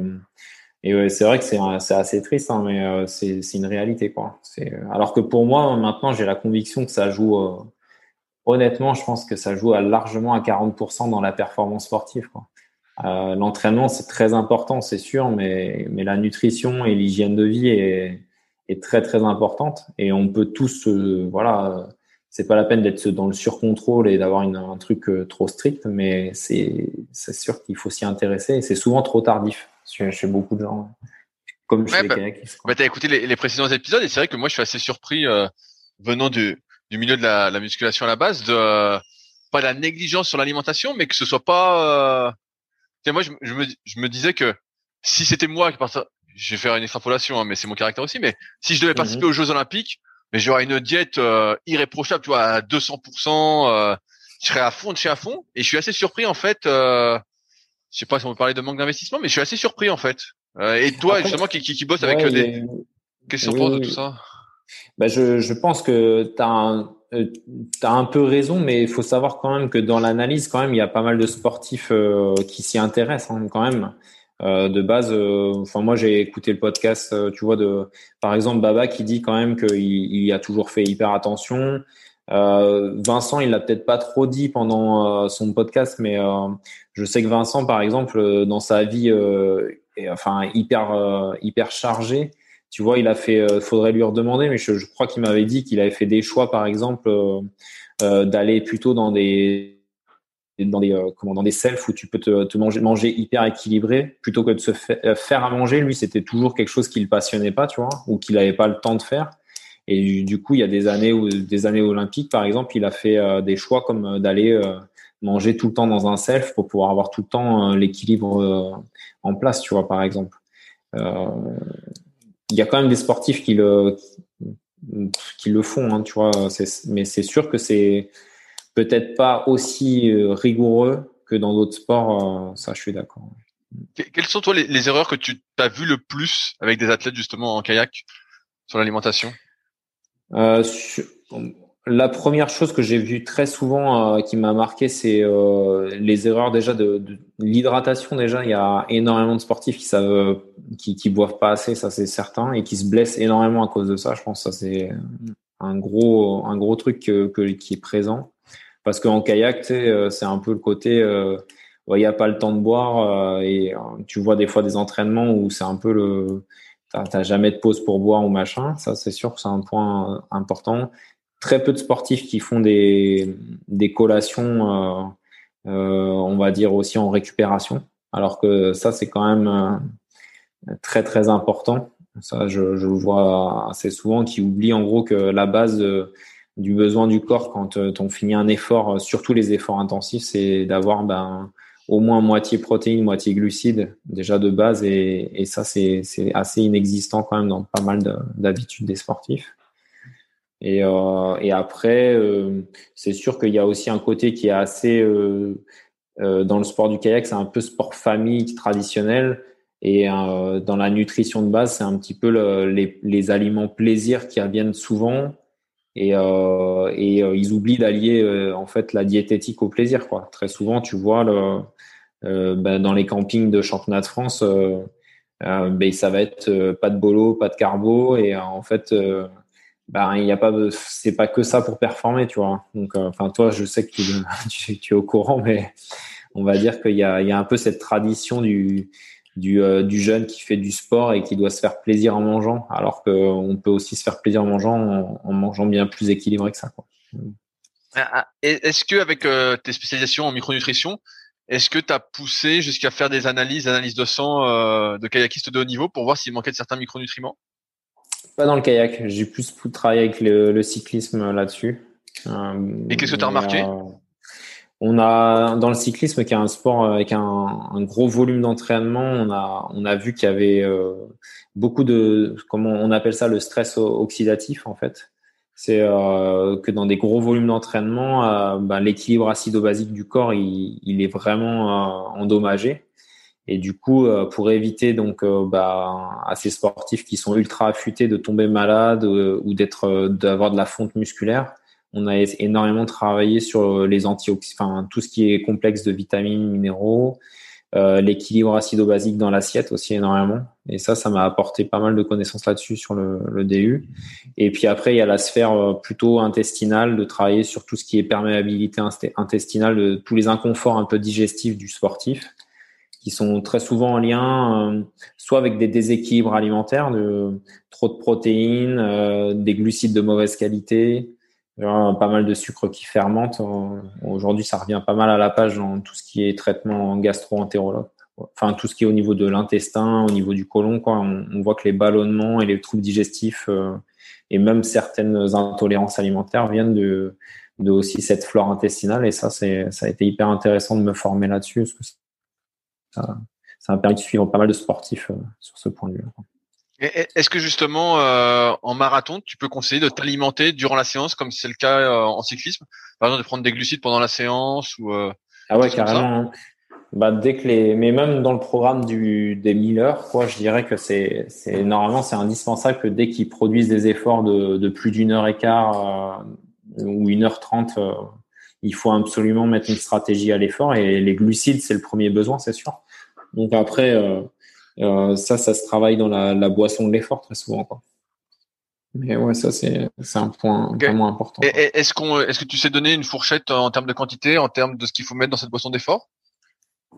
C: et c'est vrai que c'est assez triste, hein, mais euh, c'est une réalité. Quoi. Alors que pour moi, maintenant, j'ai la conviction que ça joue. Euh, honnêtement, je pense que ça joue à largement à 40% dans la performance sportive. Euh, L'entraînement, c'est très important, c'est sûr, mais, mais la nutrition et l'hygiène de vie est, est très très importante. Et on peut tous, voilà c'est pas la peine d'être dans le surcontrôle et d'avoir un truc euh, trop strict, mais c'est sûr qu'il faut s'y intéresser et c'est souvent trop tardif chez, beaucoup de gens,
B: comme chez bah, les bah, t'as écouté les, précédents épisodes et c'est vrai que moi je suis assez surpris euh, venant du, du milieu de la, la, musculation à la base de euh, pas la négligence sur l'alimentation, mais que ce soit pas. Euh... moi je, je, me, je me disais que si c'était moi qui partais, je vais faire une extrapolation, hein, mais c'est mon caractère aussi, mais si je devais participer mhm. aux Jeux Olympiques mais j'aurais une diète euh, irréprochable, tu vois, à 200%. Euh, je serais à fond de chez à fond. Et je suis assez surpris en fait. Euh, je sais pas si on peut parler de manque d'investissement, mais je suis assez surpris en fait. Euh, et toi, justement, qui, qui, qui bosse avec des, qu'est-ce que tu penses de tout ça?
C: bah, je, je pense que tu as un, as un peu raison, mais il faut savoir quand même que dans l'analyse, quand même, il y a pas mal de sportifs qui s'y intéressent hein, quand même. Euh, de base, euh, enfin moi j'ai écouté le podcast, euh, tu vois, de par exemple Baba qui dit quand même qu'il il a toujours fait hyper attention. Vincent, il l'a peut-être pas trop dit pendant son podcast, mais je sais que Vincent, par exemple, dans sa vie, est, enfin hyper hyper chargé, tu vois, il a fait, faudrait lui redemander, mais je, je crois qu'il m'avait dit qu'il avait fait des choix, par exemple, d'aller plutôt dans des dans des euh, comment dans des selfs où tu peux te, manger manger hyper équilibré plutôt que de se euh, faire à manger lui c'était toujours quelque chose qui le passionnait pas tu vois ou qu'il n'avait pas le temps de faire et du, coup il y a des années où des années olympiques par exemple il a fait euh, des choix comme d'aller manger tout le temps dans un self pour pouvoir avoir tout le temps l'équilibre en place tu vois par exemple il y a quand même des sportifs qui le qui le font, hein, tu vois. Mais c'est sûr que c'est peut-être pas aussi rigoureux que dans d'autres sports. ça, je suis d'accord.
B: Quelles sont toi les, erreurs que tu as vues le plus avec des athlètes justement en kayak sur l'alimentation?
C: Euh, La première chose que j'ai vue très souvent euh, qui m'a marqué, c'est euh, les erreurs déjà de, l'hydratation. Déjà, il y a énormément de sportifs qui savent, qui, qui boivent pas assez, ça c'est certain, et qui se blessent énormément à cause de ça. Je pense que ça c'est un gros, un gros truc que, qui est présent. Parce qu'en kayak, c'est un peu le côté il n'y a pas le temps de boire euh, et euh, tu vois des fois des entraînements où c'est un peu le t'as jamais de pause pour boire ou machin. Ça c'est sûr que c'est un point euh, important. Très peu de sportifs qui font des des collations on va dire aussi en récupération. Alors que ça c'est quand même très très important. Ça je, je, le vois assez souvent qui oublie en gros que la base du besoin du corps quand on finit un effort surtout les efforts intensifs c'est d'avoir ben au moins moitié protéines, moitié glucides déjà de base et, et ça c'est assez inexistant quand même dans pas mal d'habitudes des sportifs. Et, euh, et après, euh, c'est sûr qu'il y a aussi un côté qui est assez euh, euh dans le sport du kayak, c'est un peu sport famille traditionnel. Et euh, dans la nutrition de base, c'est un petit peu le, les, les, aliments plaisir qui reviennent souvent et, euh, et euh, ils oublient d'allier euh, en fait la diététique au plaisir quoi. Très souvent, tu vois le, ben, dans les campings de championnat de France, ben, ça va être pas de bolo, pas de carbo et en fait ben il y a pas c'est pas que ça pour performer tu vois donc enfin toi je sais que tu, tu, tu, es au courant mais on va dire qu'il y a, il y a un peu cette tradition du du, euh, du jeune qui fait du sport et qui doit se faire plaisir en mangeant, alors qu'on peut aussi se faire plaisir en mangeant en, mangeant bien plus équilibré que ça. Quoi.
B: Ah, ah, est-ce que avec euh, tes spécialisations en micronutrition, est-ce que tu as poussé jusqu'à faire des analyses, analyses de sang euh, de kayakistes de haut niveau pour voir s'il manquait de certains micronutriments?
C: Pas dans le kayak. J'ai plus travaillé avec le, le cyclisme là-dessus.
B: et qu'est-ce que tu as remarqué?
C: On a dans le cyclisme qui est un sport avec un, gros volume d'entraînement, on a on a vu qu'il y avait euh, beaucoup de comment on appelle ça le stress oxydatif en fait. C'est euh, que dans des gros volumes d'entraînement, euh, ben, l'équilibre acido-basique du corps il, est vraiment endommagé. Et du coup, pour éviter donc bah, à ces sportifs qui sont ultra affûtés de tomber malades ou d'être d'avoir de la fonte musculaire, on a énormément travaillé sur les antioxydants, enfin, tout ce qui est complexe de vitamines, minéraux, euh, l'équilibre acido-basique dans l'assiette aussi énormément. Et ça, ça m'a apporté pas mal de connaissances là-dessus sur le, DU. Et puis après, il y a la sphère euh, plutôt intestinale, de travailler sur tout ce qui est perméabilité intestinale, tous les inconforts un peu digestifs du sportif, qui sont très souvent en lien euh, soit avec des déséquilibres alimentaires, de trop de protéines, euh, des glucides de mauvaise qualité, pas mal de sucre qui fermente. Aujourd'hui, ça revient pas mal à la page dans tout ce qui est traitement gastro-entérologue. Enfin, tout ce qui est au niveau de l'intestin, au niveau du côlon, quoi. On, voit que les ballonnements et les troubles digestifs euh, et même certaines intolérances alimentaires viennent de, de aussi cette flore intestinale. Et ça, c'est, ça a été hyper intéressant de me former là-dessus ça, ça m'a permis de suivre pas mal de sportifs euh, sur ce point de vue.
B: Est-ce que justement euh, en marathon, tu peux conseiller de t'alimenter durant la séance, comme c'est le cas euh, en cyclisme, par exemple de prendre des glucides pendant la séance ou euh,
C: ah ouais carrément. Hein. Bah dès que les, mais même dans le programme du des 1000 heures, quoi, je dirais que c'est c'est normalement c'est indispensable que dès qu'ils produisent des efforts de, de plus d'une heure et quart ou une heure trente, il faut absolument mettre une stratégie à l'effort et les glucides c'est le premier besoin, c'est sûr. Donc après ça, ça se travaille dans la, la boisson de l'effort très souvent. Quoi. Mais ouais, ça c'est un point vraiment important.
B: Est-ce qu'on est-ce que tu sais donner une fourchette en termes de quantité, en termes de ce qu'il faut mettre dans cette boisson d'effort?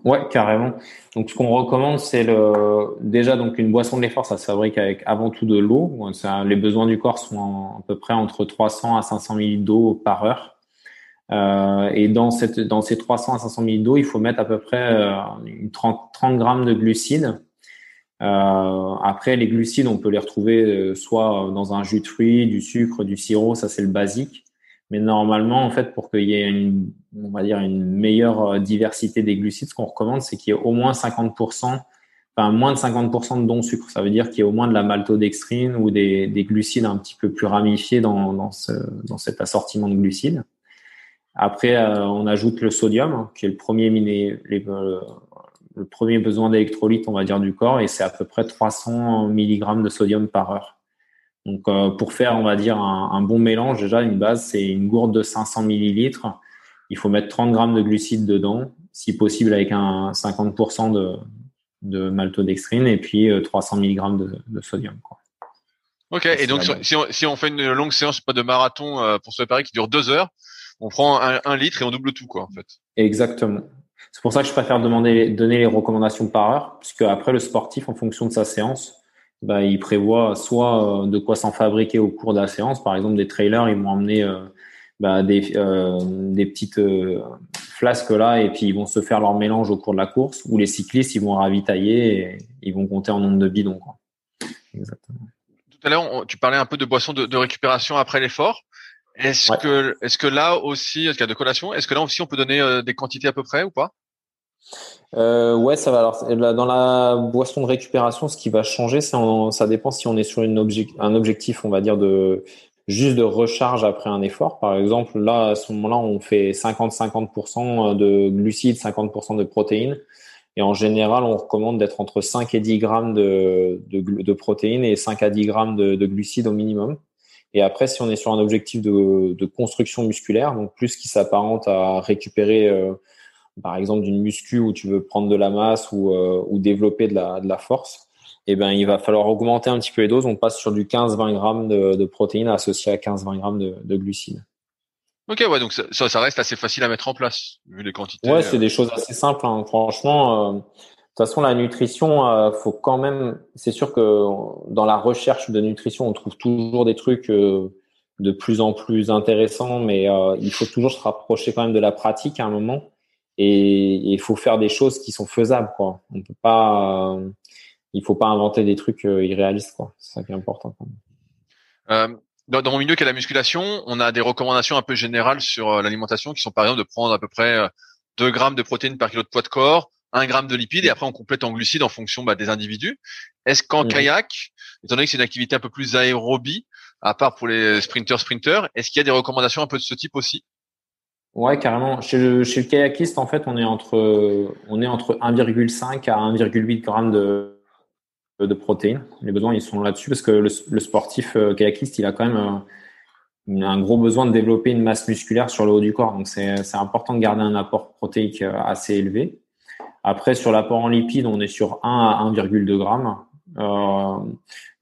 C: Ouais, carrément. Donc ce qu'on recommande, c'est le déjà donc une boisson de l'effort, ça se fabrique avec avant tout de l'eau. Les besoins du corps sont à peu près entre 300 à 500 ml d'eau par heure. Euh, et dans cette dans ces 300 à 500 ml d'eau, il faut mettre à peu près euh, une 30 30 grammes de glucides euh, après, les glucides, on peut les retrouver euh, soit dans un jus de fruits, du sucre, du sirop, ça c'est le basique. Mais normalement, en fait, pour qu'il y ait une, on va dire, une meilleure euh, diversité des glucides, ce qu'on recommande, c'est qu'il y ait au moins 50% enfin moins de 50% de dons sucre. Ça veut dire qu'il y a au moins de la maltodextrine ou des, des glucides un petit peu plus ramifiés dans, dans, ce, dans cet assortiment de glucides. Après, euh, on ajoute le sodium, hein, qui est le premier miné, euh, le premier besoin d'électrolyte, on va dire, du corps, et c'est à peu près 300 mg de sodium par heure. Donc, euh, pour faire, on va dire, un, un, bon mélange, déjà, une base, c'est une gourde de 500 millilitres. Il faut mettre 30 grammes de glucides dedans, si possible avec un 50% de, de maltodextrine et puis 300 mg de, de sodium. Quoi.
B: Ok, et donc si on, si on, fait une longue séance pas de marathon pour se préparer qui dure deux heures, on prend un, litre et on double tout, quoi, en fait.
C: Exactement. C'est pour ça que je préfère donner les recommandations par heure, puisque après le sportif, en fonction de sa séance, bah, il prévoit soit euh, de quoi s'en fabriquer au cours de la séance. Par exemple, des trailers, ils vont emmener euh, bah, des, euh, des petites flasques là, et puis ils vont se faire leur mélange au cours de la course. Ou les cyclistes, ils vont ravitailler et ils vont compter en nombre de bidons.
B: Exactement. Tout à l'heure, tu parlais un peu de boissons de, de récupération après l'effort. Est-ce que est-ce que là aussi, est-ce qu'il y a de collation Est-ce que là aussi on peut donner euh, des quantités à peu près ou pas?
C: Euh, ouais, ça va. Alors, dans la boisson de récupération, ce qui va changer, c'est ça dépend si on est sur une un objectif, on va dire de juste de recharge après un effort. Par exemple, là, à ce moment-là, on fait 50-50% de glucides, 50% de protéines. Et en général, on recommande d'être entre 5 et 10 grammes de, de, de, protéines et 5 à 10 grammes de, de glucides au minimum. Et après, si on est sur un objectif de, de construction musculaire, donc plus qui s'apparente à récupérer, euh, par exemple, d'une muscu où tu veux prendre de la masse ou, euh, ou développer de la, de la force, eh ben, il va falloir augmenter un petit peu les doses. On passe sur du 15-20 grammes de, de, protéines associées à 15-20 grammes de, de, glucides.
B: Ok, ouais, donc ça, ça, reste assez facile à mettre en place, vu les quantités.
C: Ouais, c'est euh. des choses assez simples. Hein. Franchement, toute façon, la nutrition, euh, faut quand même. C'est sûr que dans la recherche de nutrition, on trouve toujours des trucs euh, de plus en plus intéressants, mais euh, il faut toujours se rapprocher quand même de la pratique à un moment. Et il faut faire des choses qui sont faisables, quoi. On peut pas. il faut pas inventer des trucs irréalistes, quoi. C'est ça qui est important.
B: Dans, mon milieu qu'est la musculation, on a des recommandations un peu générales sur l'alimentation qui sont par exemple de prendre à peu près 2 grammes de protéines par kilo de poids de corps, un gramme de lipides et après on complète en glucides en fonction bah, des individus. Est-ce qu'en mhm. kayak, étant donné que c'est une activité un peu plus aérobie, à part pour les sprinters sprinters, est-ce qu'il y a des recommandations un peu de ce type aussi?
C: Ouais, carrément. Chez le, chez le kayakiste, en fait, on est entre on est entre 1,5 à 1,8 grammes de de protéines. Les besoins, ils sont là-dessus parce que le, le, sportif euh, kayakiste, il a quand même euh, un gros besoin de développer une masse musculaire sur le haut du corps. Donc, c'est important de garder un apport protéique euh, assez élevé. Après, sur l'apport en lipides, on est sur 1 à 1,2 grammes. Euh,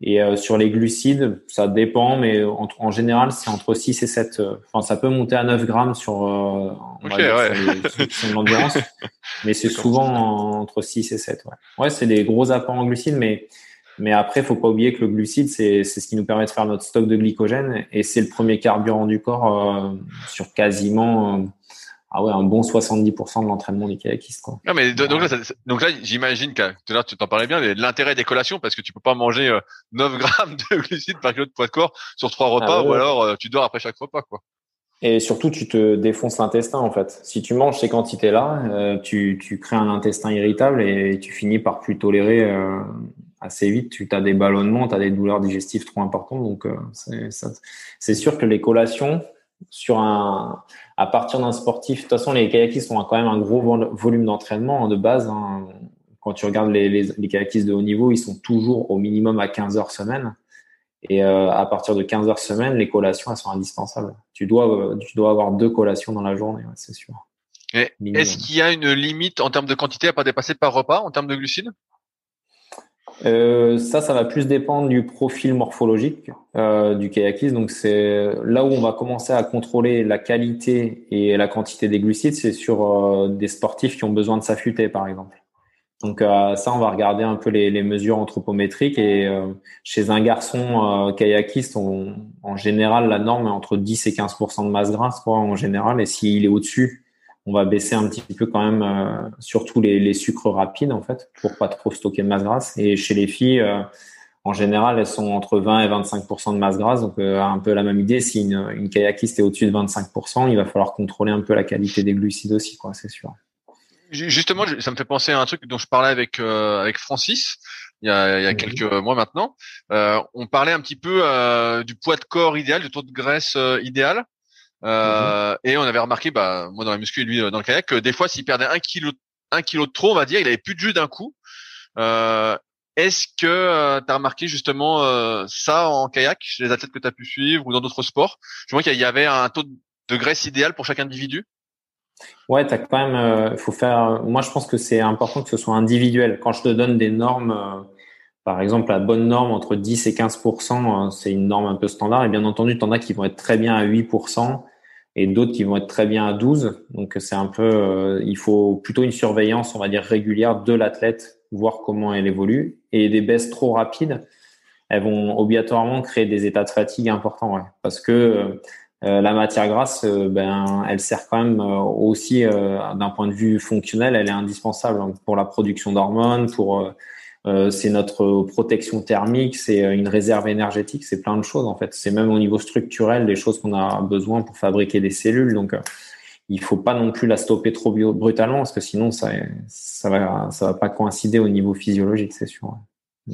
C: et euh, sur les glucides, ça dépend, mais en, en général, c'est entre 6 et 7. Euh, enfin, ça peut monter à 9 grammes sur, euh, l'endurance, mais c'est souvent entre 6 et 7. Ouais, ouais c'est des gros apports en glucides, mais mais après, faut pas oublier que le glucide, c'est ce qui nous permet de faire notre stock de glycogène et c'est le premier carburant du corps sur quasiment ah ouais, un bon 70% de l'entraînement du kayakiste. Quoi.
B: Non, mais donc là, donc là, j'imagine que tout à l'heure tu t'en parlais bien, l'intérêt des collations parce que tu peux pas manger 9 euh, grammes de glucides par kilo de poids de corps sur trois ah repas, ou alors euh, tu dors après chaque repas, quoi.
C: Et surtout, tu te défonces l'intestin en fait. Si tu manges ces quantités-là, euh, tu, tu crées un intestin irritable et tu finis par plus tolérer assez vite. Tu as des ballonnements, tu as des douleurs digestives trop importantes. Donc, c'est sûr que les collations, sur un, à partir d'un sportif, de toute façon, les kayakistes ont quand même un gros volume d'entraînement de base. Hein. Quand tu regardes les, les, les, kayakistes de haut niveau, ils sont toujours au minimum à 15 heures semaine. Et euh, à partir de 15 heures semaine, les collations, elles sont indispensables. Tu dois, tu dois avoir deux collations dans la journée, c'est sûr.
B: Est-ce qu'il y a une limite en termes de quantité à pas dépasser par repas, en termes de glucides?
C: Euh, ça, ça va plus dépendre du profil morphologique euh, du kayakiste. Donc, c'est là où on va commencer à contrôler la qualité et la quantité des glucides, c'est sur euh, des sportifs qui ont besoin de s'affûter, par exemple. Donc, euh, ça, on va regarder un peu les, les mesures anthropométriques. Et euh, chez un garçon kayakiste, on, en général, la norme est entre 10 et 15% de masse grasse, quoi, en général. Et s'il est au-dessus, on va baisser un petit peu quand même euh, surtout les, les, sucres rapides en fait pour pas trop stocker de masse grasse. Et chez les filles euh, en général elles sont entre 20 et 25% de masse grasse. Donc euh, un peu la même idée. Si une, une kayakiste est au-dessus de 25% il va falloir contrôler un peu la qualité des glucides aussi quoi c'est sûr.
B: Justement, ça me fait penser à un truc dont je parlais avec avec Francis il y a, il y a quelques mois maintenant. on parlait un petit peu du poids de corps idéal, du taux de graisse idéal. Euh, Et on avait remarqué, bah, moi dans la muscu et lui dans le kayak, que des fois s'il perdait un kilo, un kilo de trop, on va dire, il avait plus de jus d'un coup. Euh, Est-ce que euh, tu as remarqué justement euh, ça en kayak chez les athlètes que tu as pu suivre ou dans d'autres sports? Je vois qu'il y avait un taux de graisse idéal pour chaque individu.
C: Ouais, t'as quand même, euh, faut faire. Moi, je pense que c'est important que ce soit individuel. Quand je te donne des normes par exemple, la bonne norme entre 10 et 15% c'est une norme un peu standard. Et bien entendu, tu en as qui vont être très bien à 8 et d'autres qui vont être très bien à 12. Donc c'est un peu, euh, il faut plutôt une surveillance, on va dire régulière de l'athlète, voir comment elle évolue. Et des baisses trop rapides, elles vont obligatoirement créer des états de fatigue importants, ouais. parce que euh, la matière grasse, euh, ben, elle sert quand même aussi d'un point de vue fonctionnel, elle est indispensable pour la production d'hormones, pour c'est notre protection thermique, c'est une réserve énergétique, c'est plein de choses en fait. C'est même au niveau structurel des choses qu'on a besoin pour fabriquer des cellules. Donc, il faut pas non plus la stopper trop brutalement parce que sinon ça ça va ça va pas coïncider au niveau physiologique, c'est sûr.
B: Euh,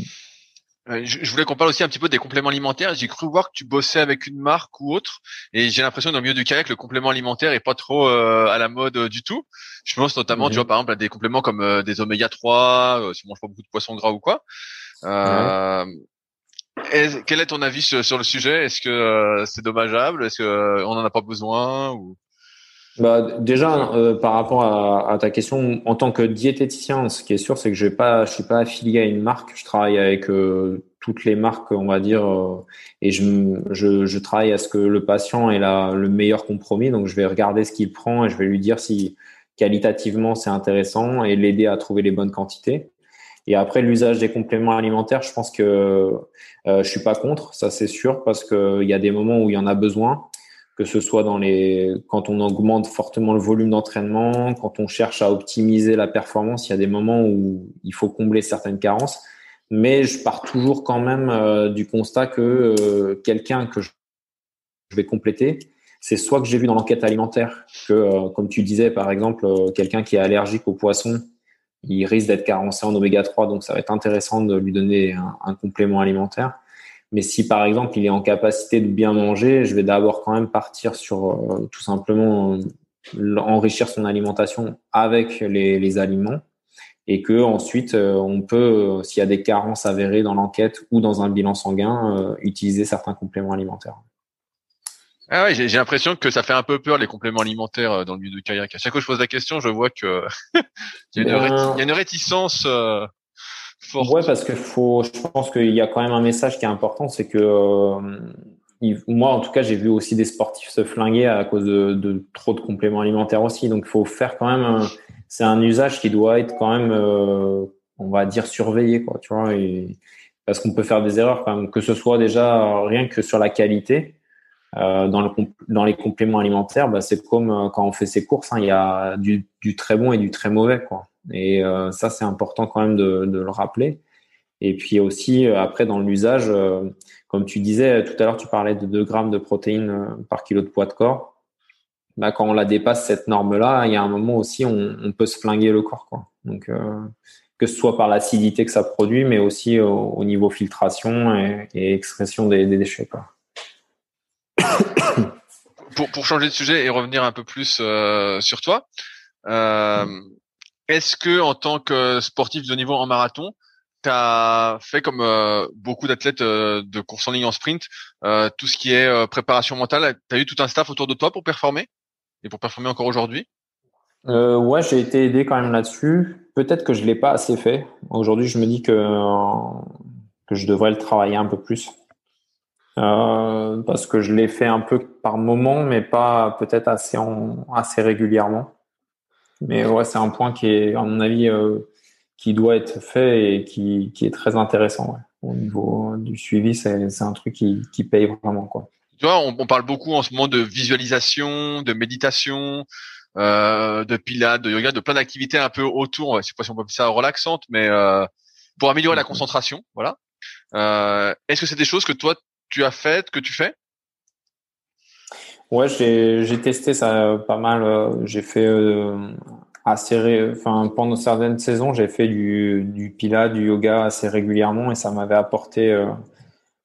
B: je voulais qu'on parle aussi un petit peu des compléments alimentaires. J'ai cru voir que tu bossais avec une marque ou autre, et j'ai l'impression que dans le milieu du kayak, le complément alimentaire est pas trop euh, à la mode euh, du tout. Je pense notamment, tu vois, par exemple, à des compléments comme des oméga 3, si on mange pas beaucoup de poissons gras ou quoi. quel est ton avis sur, le sujet? Est-ce que c'est dommageable? Est-ce qu'on en a pas besoin ou...
C: Bah, déjà, euh, par rapport à, ta question, en tant que diététicien, ce qui est sûr, c'est que je ne suis pas affilié à une marque. Je travaille avec euh, toutes les marques, on va dire, euh, et je, je, travaille à ce que le patient ait la, le meilleur compromis. Donc, je vais regarder ce qu'il prend et je vais lui dire si qualitativement c'est intéressant et l'aider à trouver les bonnes quantités. Et après, l'usage des compléments alimentaires, je pense que je suis pas contre, ça c'est sûr, parce qu'il y a des moments où il y en a besoin que ce soit dans les quand on augmente fortement le volume d'entraînement, quand on cherche à optimiser la performance, il y a des moments où il faut combler certaines carences. Mais je pars toujours quand même euh, du constat que euh, quelqu'un que je vais compléter, c'est soit que j'ai vu dans l'enquête alimentaire que, euh, comme tu disais par exemple, quelqu'un qui est allergique aux poissons, il risque d'être carencé en oméga 3, donc ça va être intéressant de lui donner un complément alimentaire. Mais si par exemple il est en capacité de bien manger, je vais d'abord quand même partir sur euh, tout simplement euh, enrichir son alimentation avec les, les aliments et que ensuite euh, on peut, s'il y a des carences avérées dans l'enquête ou dans un bilan sanguin, utiliser certains compléments alimentaires.
B: Ah ouais, j'ai l'impression que ça fait un peu peur les compléments alimentaires dans le milieu du kayak. À chaque fois que je pose la question, je vois que il, y a une réticence.
C: Ouais, parce que faut, je pense qu'il y a quand même un message qui est important, c'est que euh, moi, en tout cas, j'ai vu aussi des sportifs se flinguer à cause de, de trop de compléments alimentaires aussi. Donc, il faut faire quand même. C'est un usage qui doit être quand même, euh, on va dire, surveillé, quoi. Tu vois, parce qu'on peut faire des erreurs quand même, que ce soit déjà rien que sur la qualité. Euh, dans, le, dans les compléments alimentaires, bah, c'est comme euh, quand on fait ses courses, hein, il y a du, du très bon et du très mauvais, quoi. Et euh, ça, c'est important quand même de, le rappeler. Et puis aussi, euh, après, dans l'usage, euh, comme tu disais, tout à l'heure, tu parlais de 2 grammes de protéines par kilo de poids de corps. Bah, quand on la dépasse, cette norme-là, il y a un moment aussi, on, on peut se flinguer le corps. Quoi. Donc, que ce soit par l'acidité que ça produit, mais aussi au, niveau filtration et, et excrétion des, déchets.
B: Pour, pour, changer de sujet et revenir un peu plus sur toi, est-ce que en tant que sportif de niveau en marathon, tu as fait comme euh, beaucoup d'athlètes euh, de course en ligne en sprint, euh, tout ce qui est préparation mentale, tu as eu tout un staff autour de toi pour performer et pour performer encore aujourd'hui?
C: Ouais, j'ai été aidé quand même là-dessus. Peut-être que je l'ai pas assez fait. Aujourd'hui, je me dis que je devrais le travailler un peu plus. parce que je l'ai fait un peu par moment, mais pas peut-être assez régulièrement. Mais ouais, c'est un point qui est, à mon avis, euh, qui doit être fait et qui, qui est très intéressant. Ouais. Au niveau du suivi, c'est un truc qui, qui paye vraiment. Quoi.
B: Tu vois, on, on, parle beaucoup en ce moment de visualisation, de méditation, euh, de pilates, de yoga, de plein d'activités un peu autour. Je sais pas si on peut appeler ça relaxante, mais euh, pour améliorer la concentration. Voilà. Est-ce que c'est des choses que toi tu as faites, que tu fais?
C: Ouais, j'ai testé ça pas mal. Euh, j'ai fait euh, assez, enfin pendant certaines saisons, j'ai fait du, du pilates, du yoga assez régulièrement et ça m'avait apporté euh,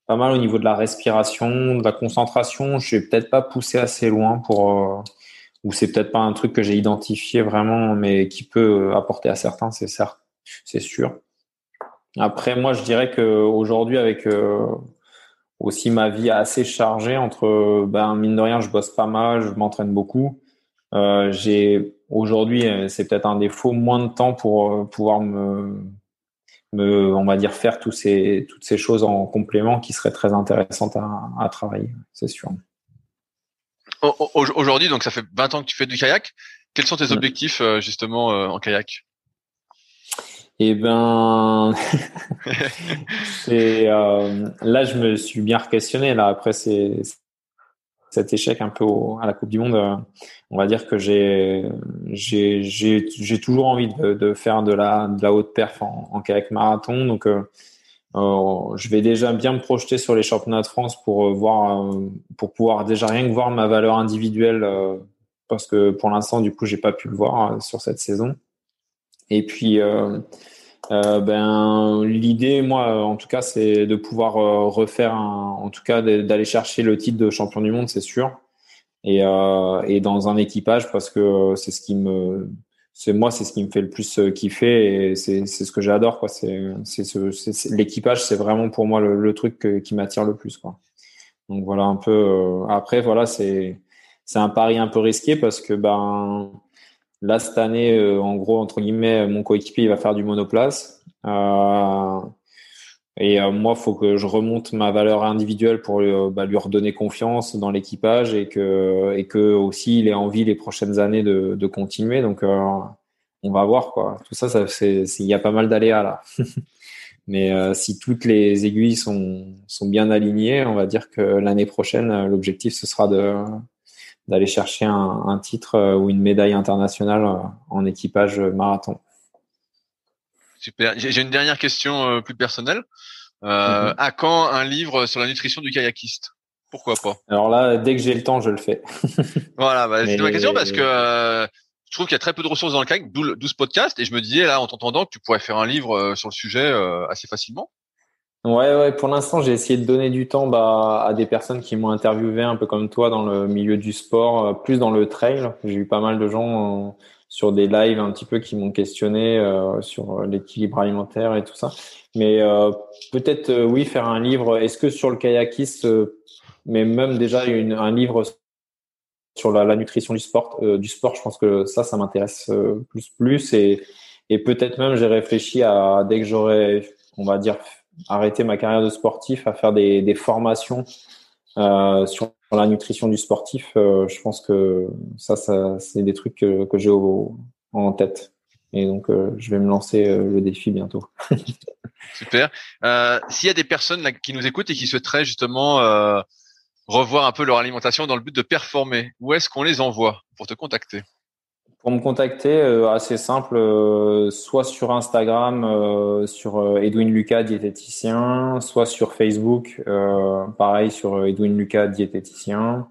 C: pas mal au niveau de la respiration, de la concentration. Je vais peut-être pas poussé assez loin pour, euh, ou c'est peut-être pas un truc que j'ai identifié vraiment, mais qui peut apporter à certains, c'est certes, c'est sûr. Après, moi, je dirais que aujourd'hui, avec euh, aussi ma vie assez chargée entre, ben mine de rien, je bosse pas mal, je m'entraîne beaucoup. Euh, j'ai aujourd'hui, euh, c'est peut-être un défaut, moins de temps pour euh, pouvoir me, me, on va dire, faire tous ces, toutes ces choses en complément qui seraient très intéressantes à, à travailler, c'est sûr.
B: Aujourd'hui, donc ça fait 20 ans que tu fais du kayak. Quels sont tes objectifs justement en kayak?
C: Eh ben, euh, là je me suis bien questionné là après c'est cet échec un peu à la Coupe du Monde, euh, on va dire que j'ai j'ai toujours envie de, faire de la de la haute perf en, kayak marathon. Donc euh, euh, je vais déjà bien me projeter sur les championnats de France pour voir pour pouvoir déjà rien que voir ma valeur individuelle parce que pour l'instant du coup j'ai pas pu le voir sur cette saison. Et puis euh, ben l'idée moi en tout cas c'est de pouvoir euh, refaire un, en tout cas d'aller chercher le titre de champion du monde c'est sûr. Et, euh, et dans un équipage parce que c'est ce qui me c'est moi c'est ce qui me fait le plus kiffer et c'est ce que j'adore quoi. C'est ce, l'équipage c'est vraiment pour moi le, truc qui m'attire le plus quoi. Donc voilà un peu après voilà c'est c'est un pari un peu risqué parce que ben Là, cette année, euh, en gros, entre guillemets, mon coéquipier va faire du monoplace. Euh, et euh, moi, il faut que je remonte ma valeur individuelle pour bah, lui redonner confiance dans l'équipage et que, et que aussi il ait envie les prochaines années de, continuer. Donc, on va voir quoi. Tout ça, il y a pas mal d'aléas là. Mais si toutes les aiguilles sont, sont bien alignées, on va dire que l'année prochaine, l'objectif ce sera de, d'aller chercher un, un, titre euh, ou une médaille internationale euh, en équipage marathon.
B: Super. J'ai une dernière question euh, plus personnelle. Euh, mhm. À quand un livre sur la nutrition du kayakiste? Pourquoi pas?
C: Alors là, dès que j'ai le temps, je le fais.
B: voilà, bah, c'est ma question parce que euh, je trouve qu'il y a très peu de ressources dans le kayak, d'où ce podcast, et je me disais là, en t'entendant, que tu pourrais faire un livre sur le sujet assez facilement.
C: Ouais, ouais. Pour l'instant, j'ai essayé de donner du temps bah, à des personnes qui m'ont interviewé, un peu comme toi, dans le milieu du sport, euh, plus dans le trail. J'ai eu pas mal de gens euh, sur des lives un petit peu qui m'ont questionné euh, sur l'équilibre alimentaire et tout ça. Mais peut-être, oui, faire un livre. Est-ce que sur le kayakiste, mais même déjà une, un livre sur la, la nutrition du sport, du sport, je pense que ça, ça m'intéresse plus plus et, et peut-être même j'ai réfléchi à dès que j'aurai, on va dire arrêter ma carrière de sportif, à faire des, des formations euh, sur la nutrition du sportif. Euh, je pense que ça, ça c'est des trucs que, que j'ai en tête. Et donc, euh, je vais me lancer le défi bientôt.
B: Super. S'il y a des personnes là, qui nous écoutent et qui souhaiteraient justement revoir un peu leur alimentation dans le but de performer, où est-ce qu'on les envoie pour te contacter?
C: Pour me contacter, euh, assez simple, euh, soit sur Instagram, euh, sur Edwin Lucas, diététicien, soit sur Facebook, pareil sur Edwin Lucas, diététicien.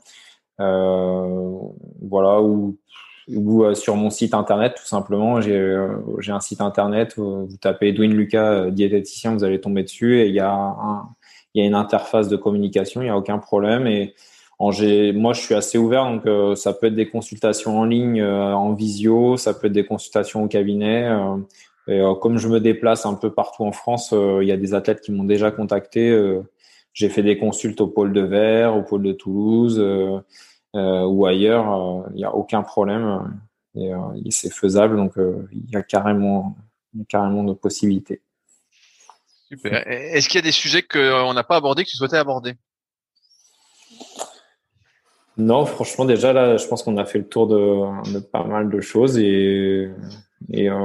C: voilà, ou, ou sur mon site internet, tout simplement. J'ai un site internet, vous tapez Edwin Lucas, diététicien, vous allez tomber dessus et il y a y a une interface de communication, il n'y a aucun problème. Et moi, je suis assez ouvert, donc euh, ça peut être des consultations en ligne, euh, en visio, ça peut être des consultations au cabinet. Euh, et, comme je me déplace un peu partout en France, il y a des athlètes qui m'ont déjà contacté. J'ai fait des consultes au pôle de Verre, au pôle de Toulouse ou ailleurs. Il n'y a aucun problème c'est faisable, donc il y a carrément, carrément de possibilités.
B: Super. Est-ce qu'il y a des sujets qu'on n'a pas abordés que tu souhaitais aborder?
C: Non, franchement, déjà là, je pense qu'on a fait le tour de, pas mal de choses et, et euh,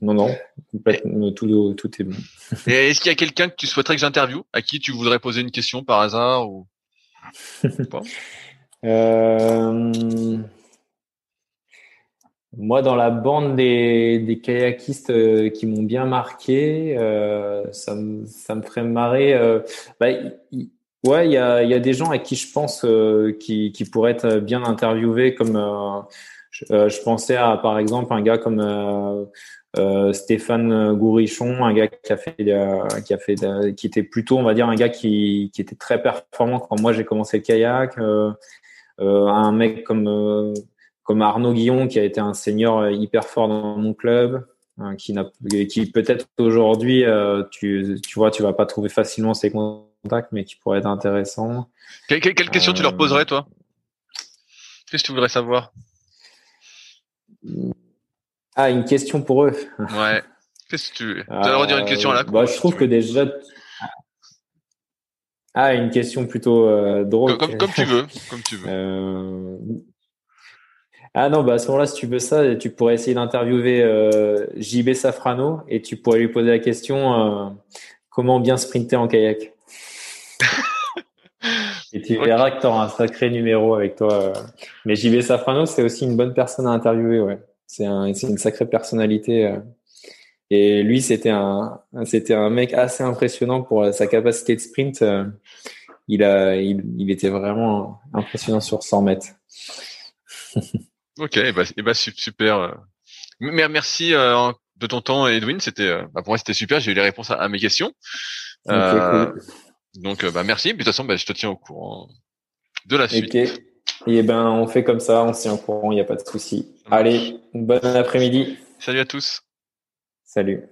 C: non, non, complètement, tout, tout est bon.
B: Et est-ce qu'il y a quelqu'un que tu souhaiterais que j'interviewe, à qui tu voudrais poser une question par hasard ou
C: euh, Moi, dans la bande des, des kayakistes euh, qui m'ont bien marqué, euh, ça, me, ça me ferait marrer. Euh, bah, Ouais, il y a, y a, des gens à qui je pense euh, qui, qui, pourraient être bien interviewés, comme euh, je, pensais à, par exemple, un gars comme euh, Stéphane Gourichon, un gars qui a fait, qui a fait, qui était plutôt, on va dire, un gars qui, qui était très performant quand moi j'ai commencé le kayak. Euh, euh, un mec comme comme Arnaud Guillon qui a été un senior hyper fort dans mon club, hein, qui qui peut-être aujourd'hui, tu, tu vois, tu vas pas trouver facilement ses contacts, mais qui pourrait être intéressant.
B: Quelle, quelle, question tu leur poserais, toi? Qu'est-ce que tu voudrais savoir?
C: Ah, une question pour eux.
B: Ouais. Qu'est-ce que tu veux? Tu vas redire une question à la
C: euh, bah, Je trouve que déjà. Ah, une question plutôt euh, drôle.
B: Comme, comme, tu veux. Comme tu veux.
C: Euh... Ah non, bah à ce moment-là, si tu veux ça, tu pourrais essayer d'interviewer euh, JB Safrano et tu pourrais lui poser la question euh, comment bien sprinter en kayak? et tu verras que tu auras un sacré numéro avec toi. Mais JB Safrano, c'est aussi une bonne personne à interviewer, ouais. C'est un, une sacrée personnalité. Euh. Et lui, c'était un, c'était un mec assez impressionnant pour sa capacité de sprint. Euh. Il a, il, était vraiment impressionnant sur 100 mètres.
B: ok, bah, et bah super. Euh. Merci de ton temps, Edwin. C'était, bah, pour moi, c'était super. J'ai eu les réponses à, mes questions. Donc, bah, merci. de toute façon, bah, je te tiens au courant de la suite.
C: Et ben, on fait comme ça, on s'y en courant, il n'y a pas de souci. Allez, bon après-midi.
B: Salut à tous.
C: Salut.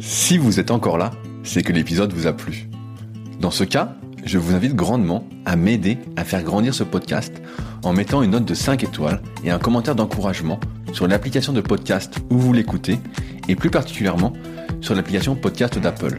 A: Si vous êtes encore là, c'est que l'épisode vous a plu. Dans ce cas, je vous invite grandement à m'aider à faire grandir ce podcast en mettant une note de 5 étoiles et un commentaire d'encouragement sur l'application de podcast où vous l'écoutez et plus particulièrement sur l'application podcast d'Apple.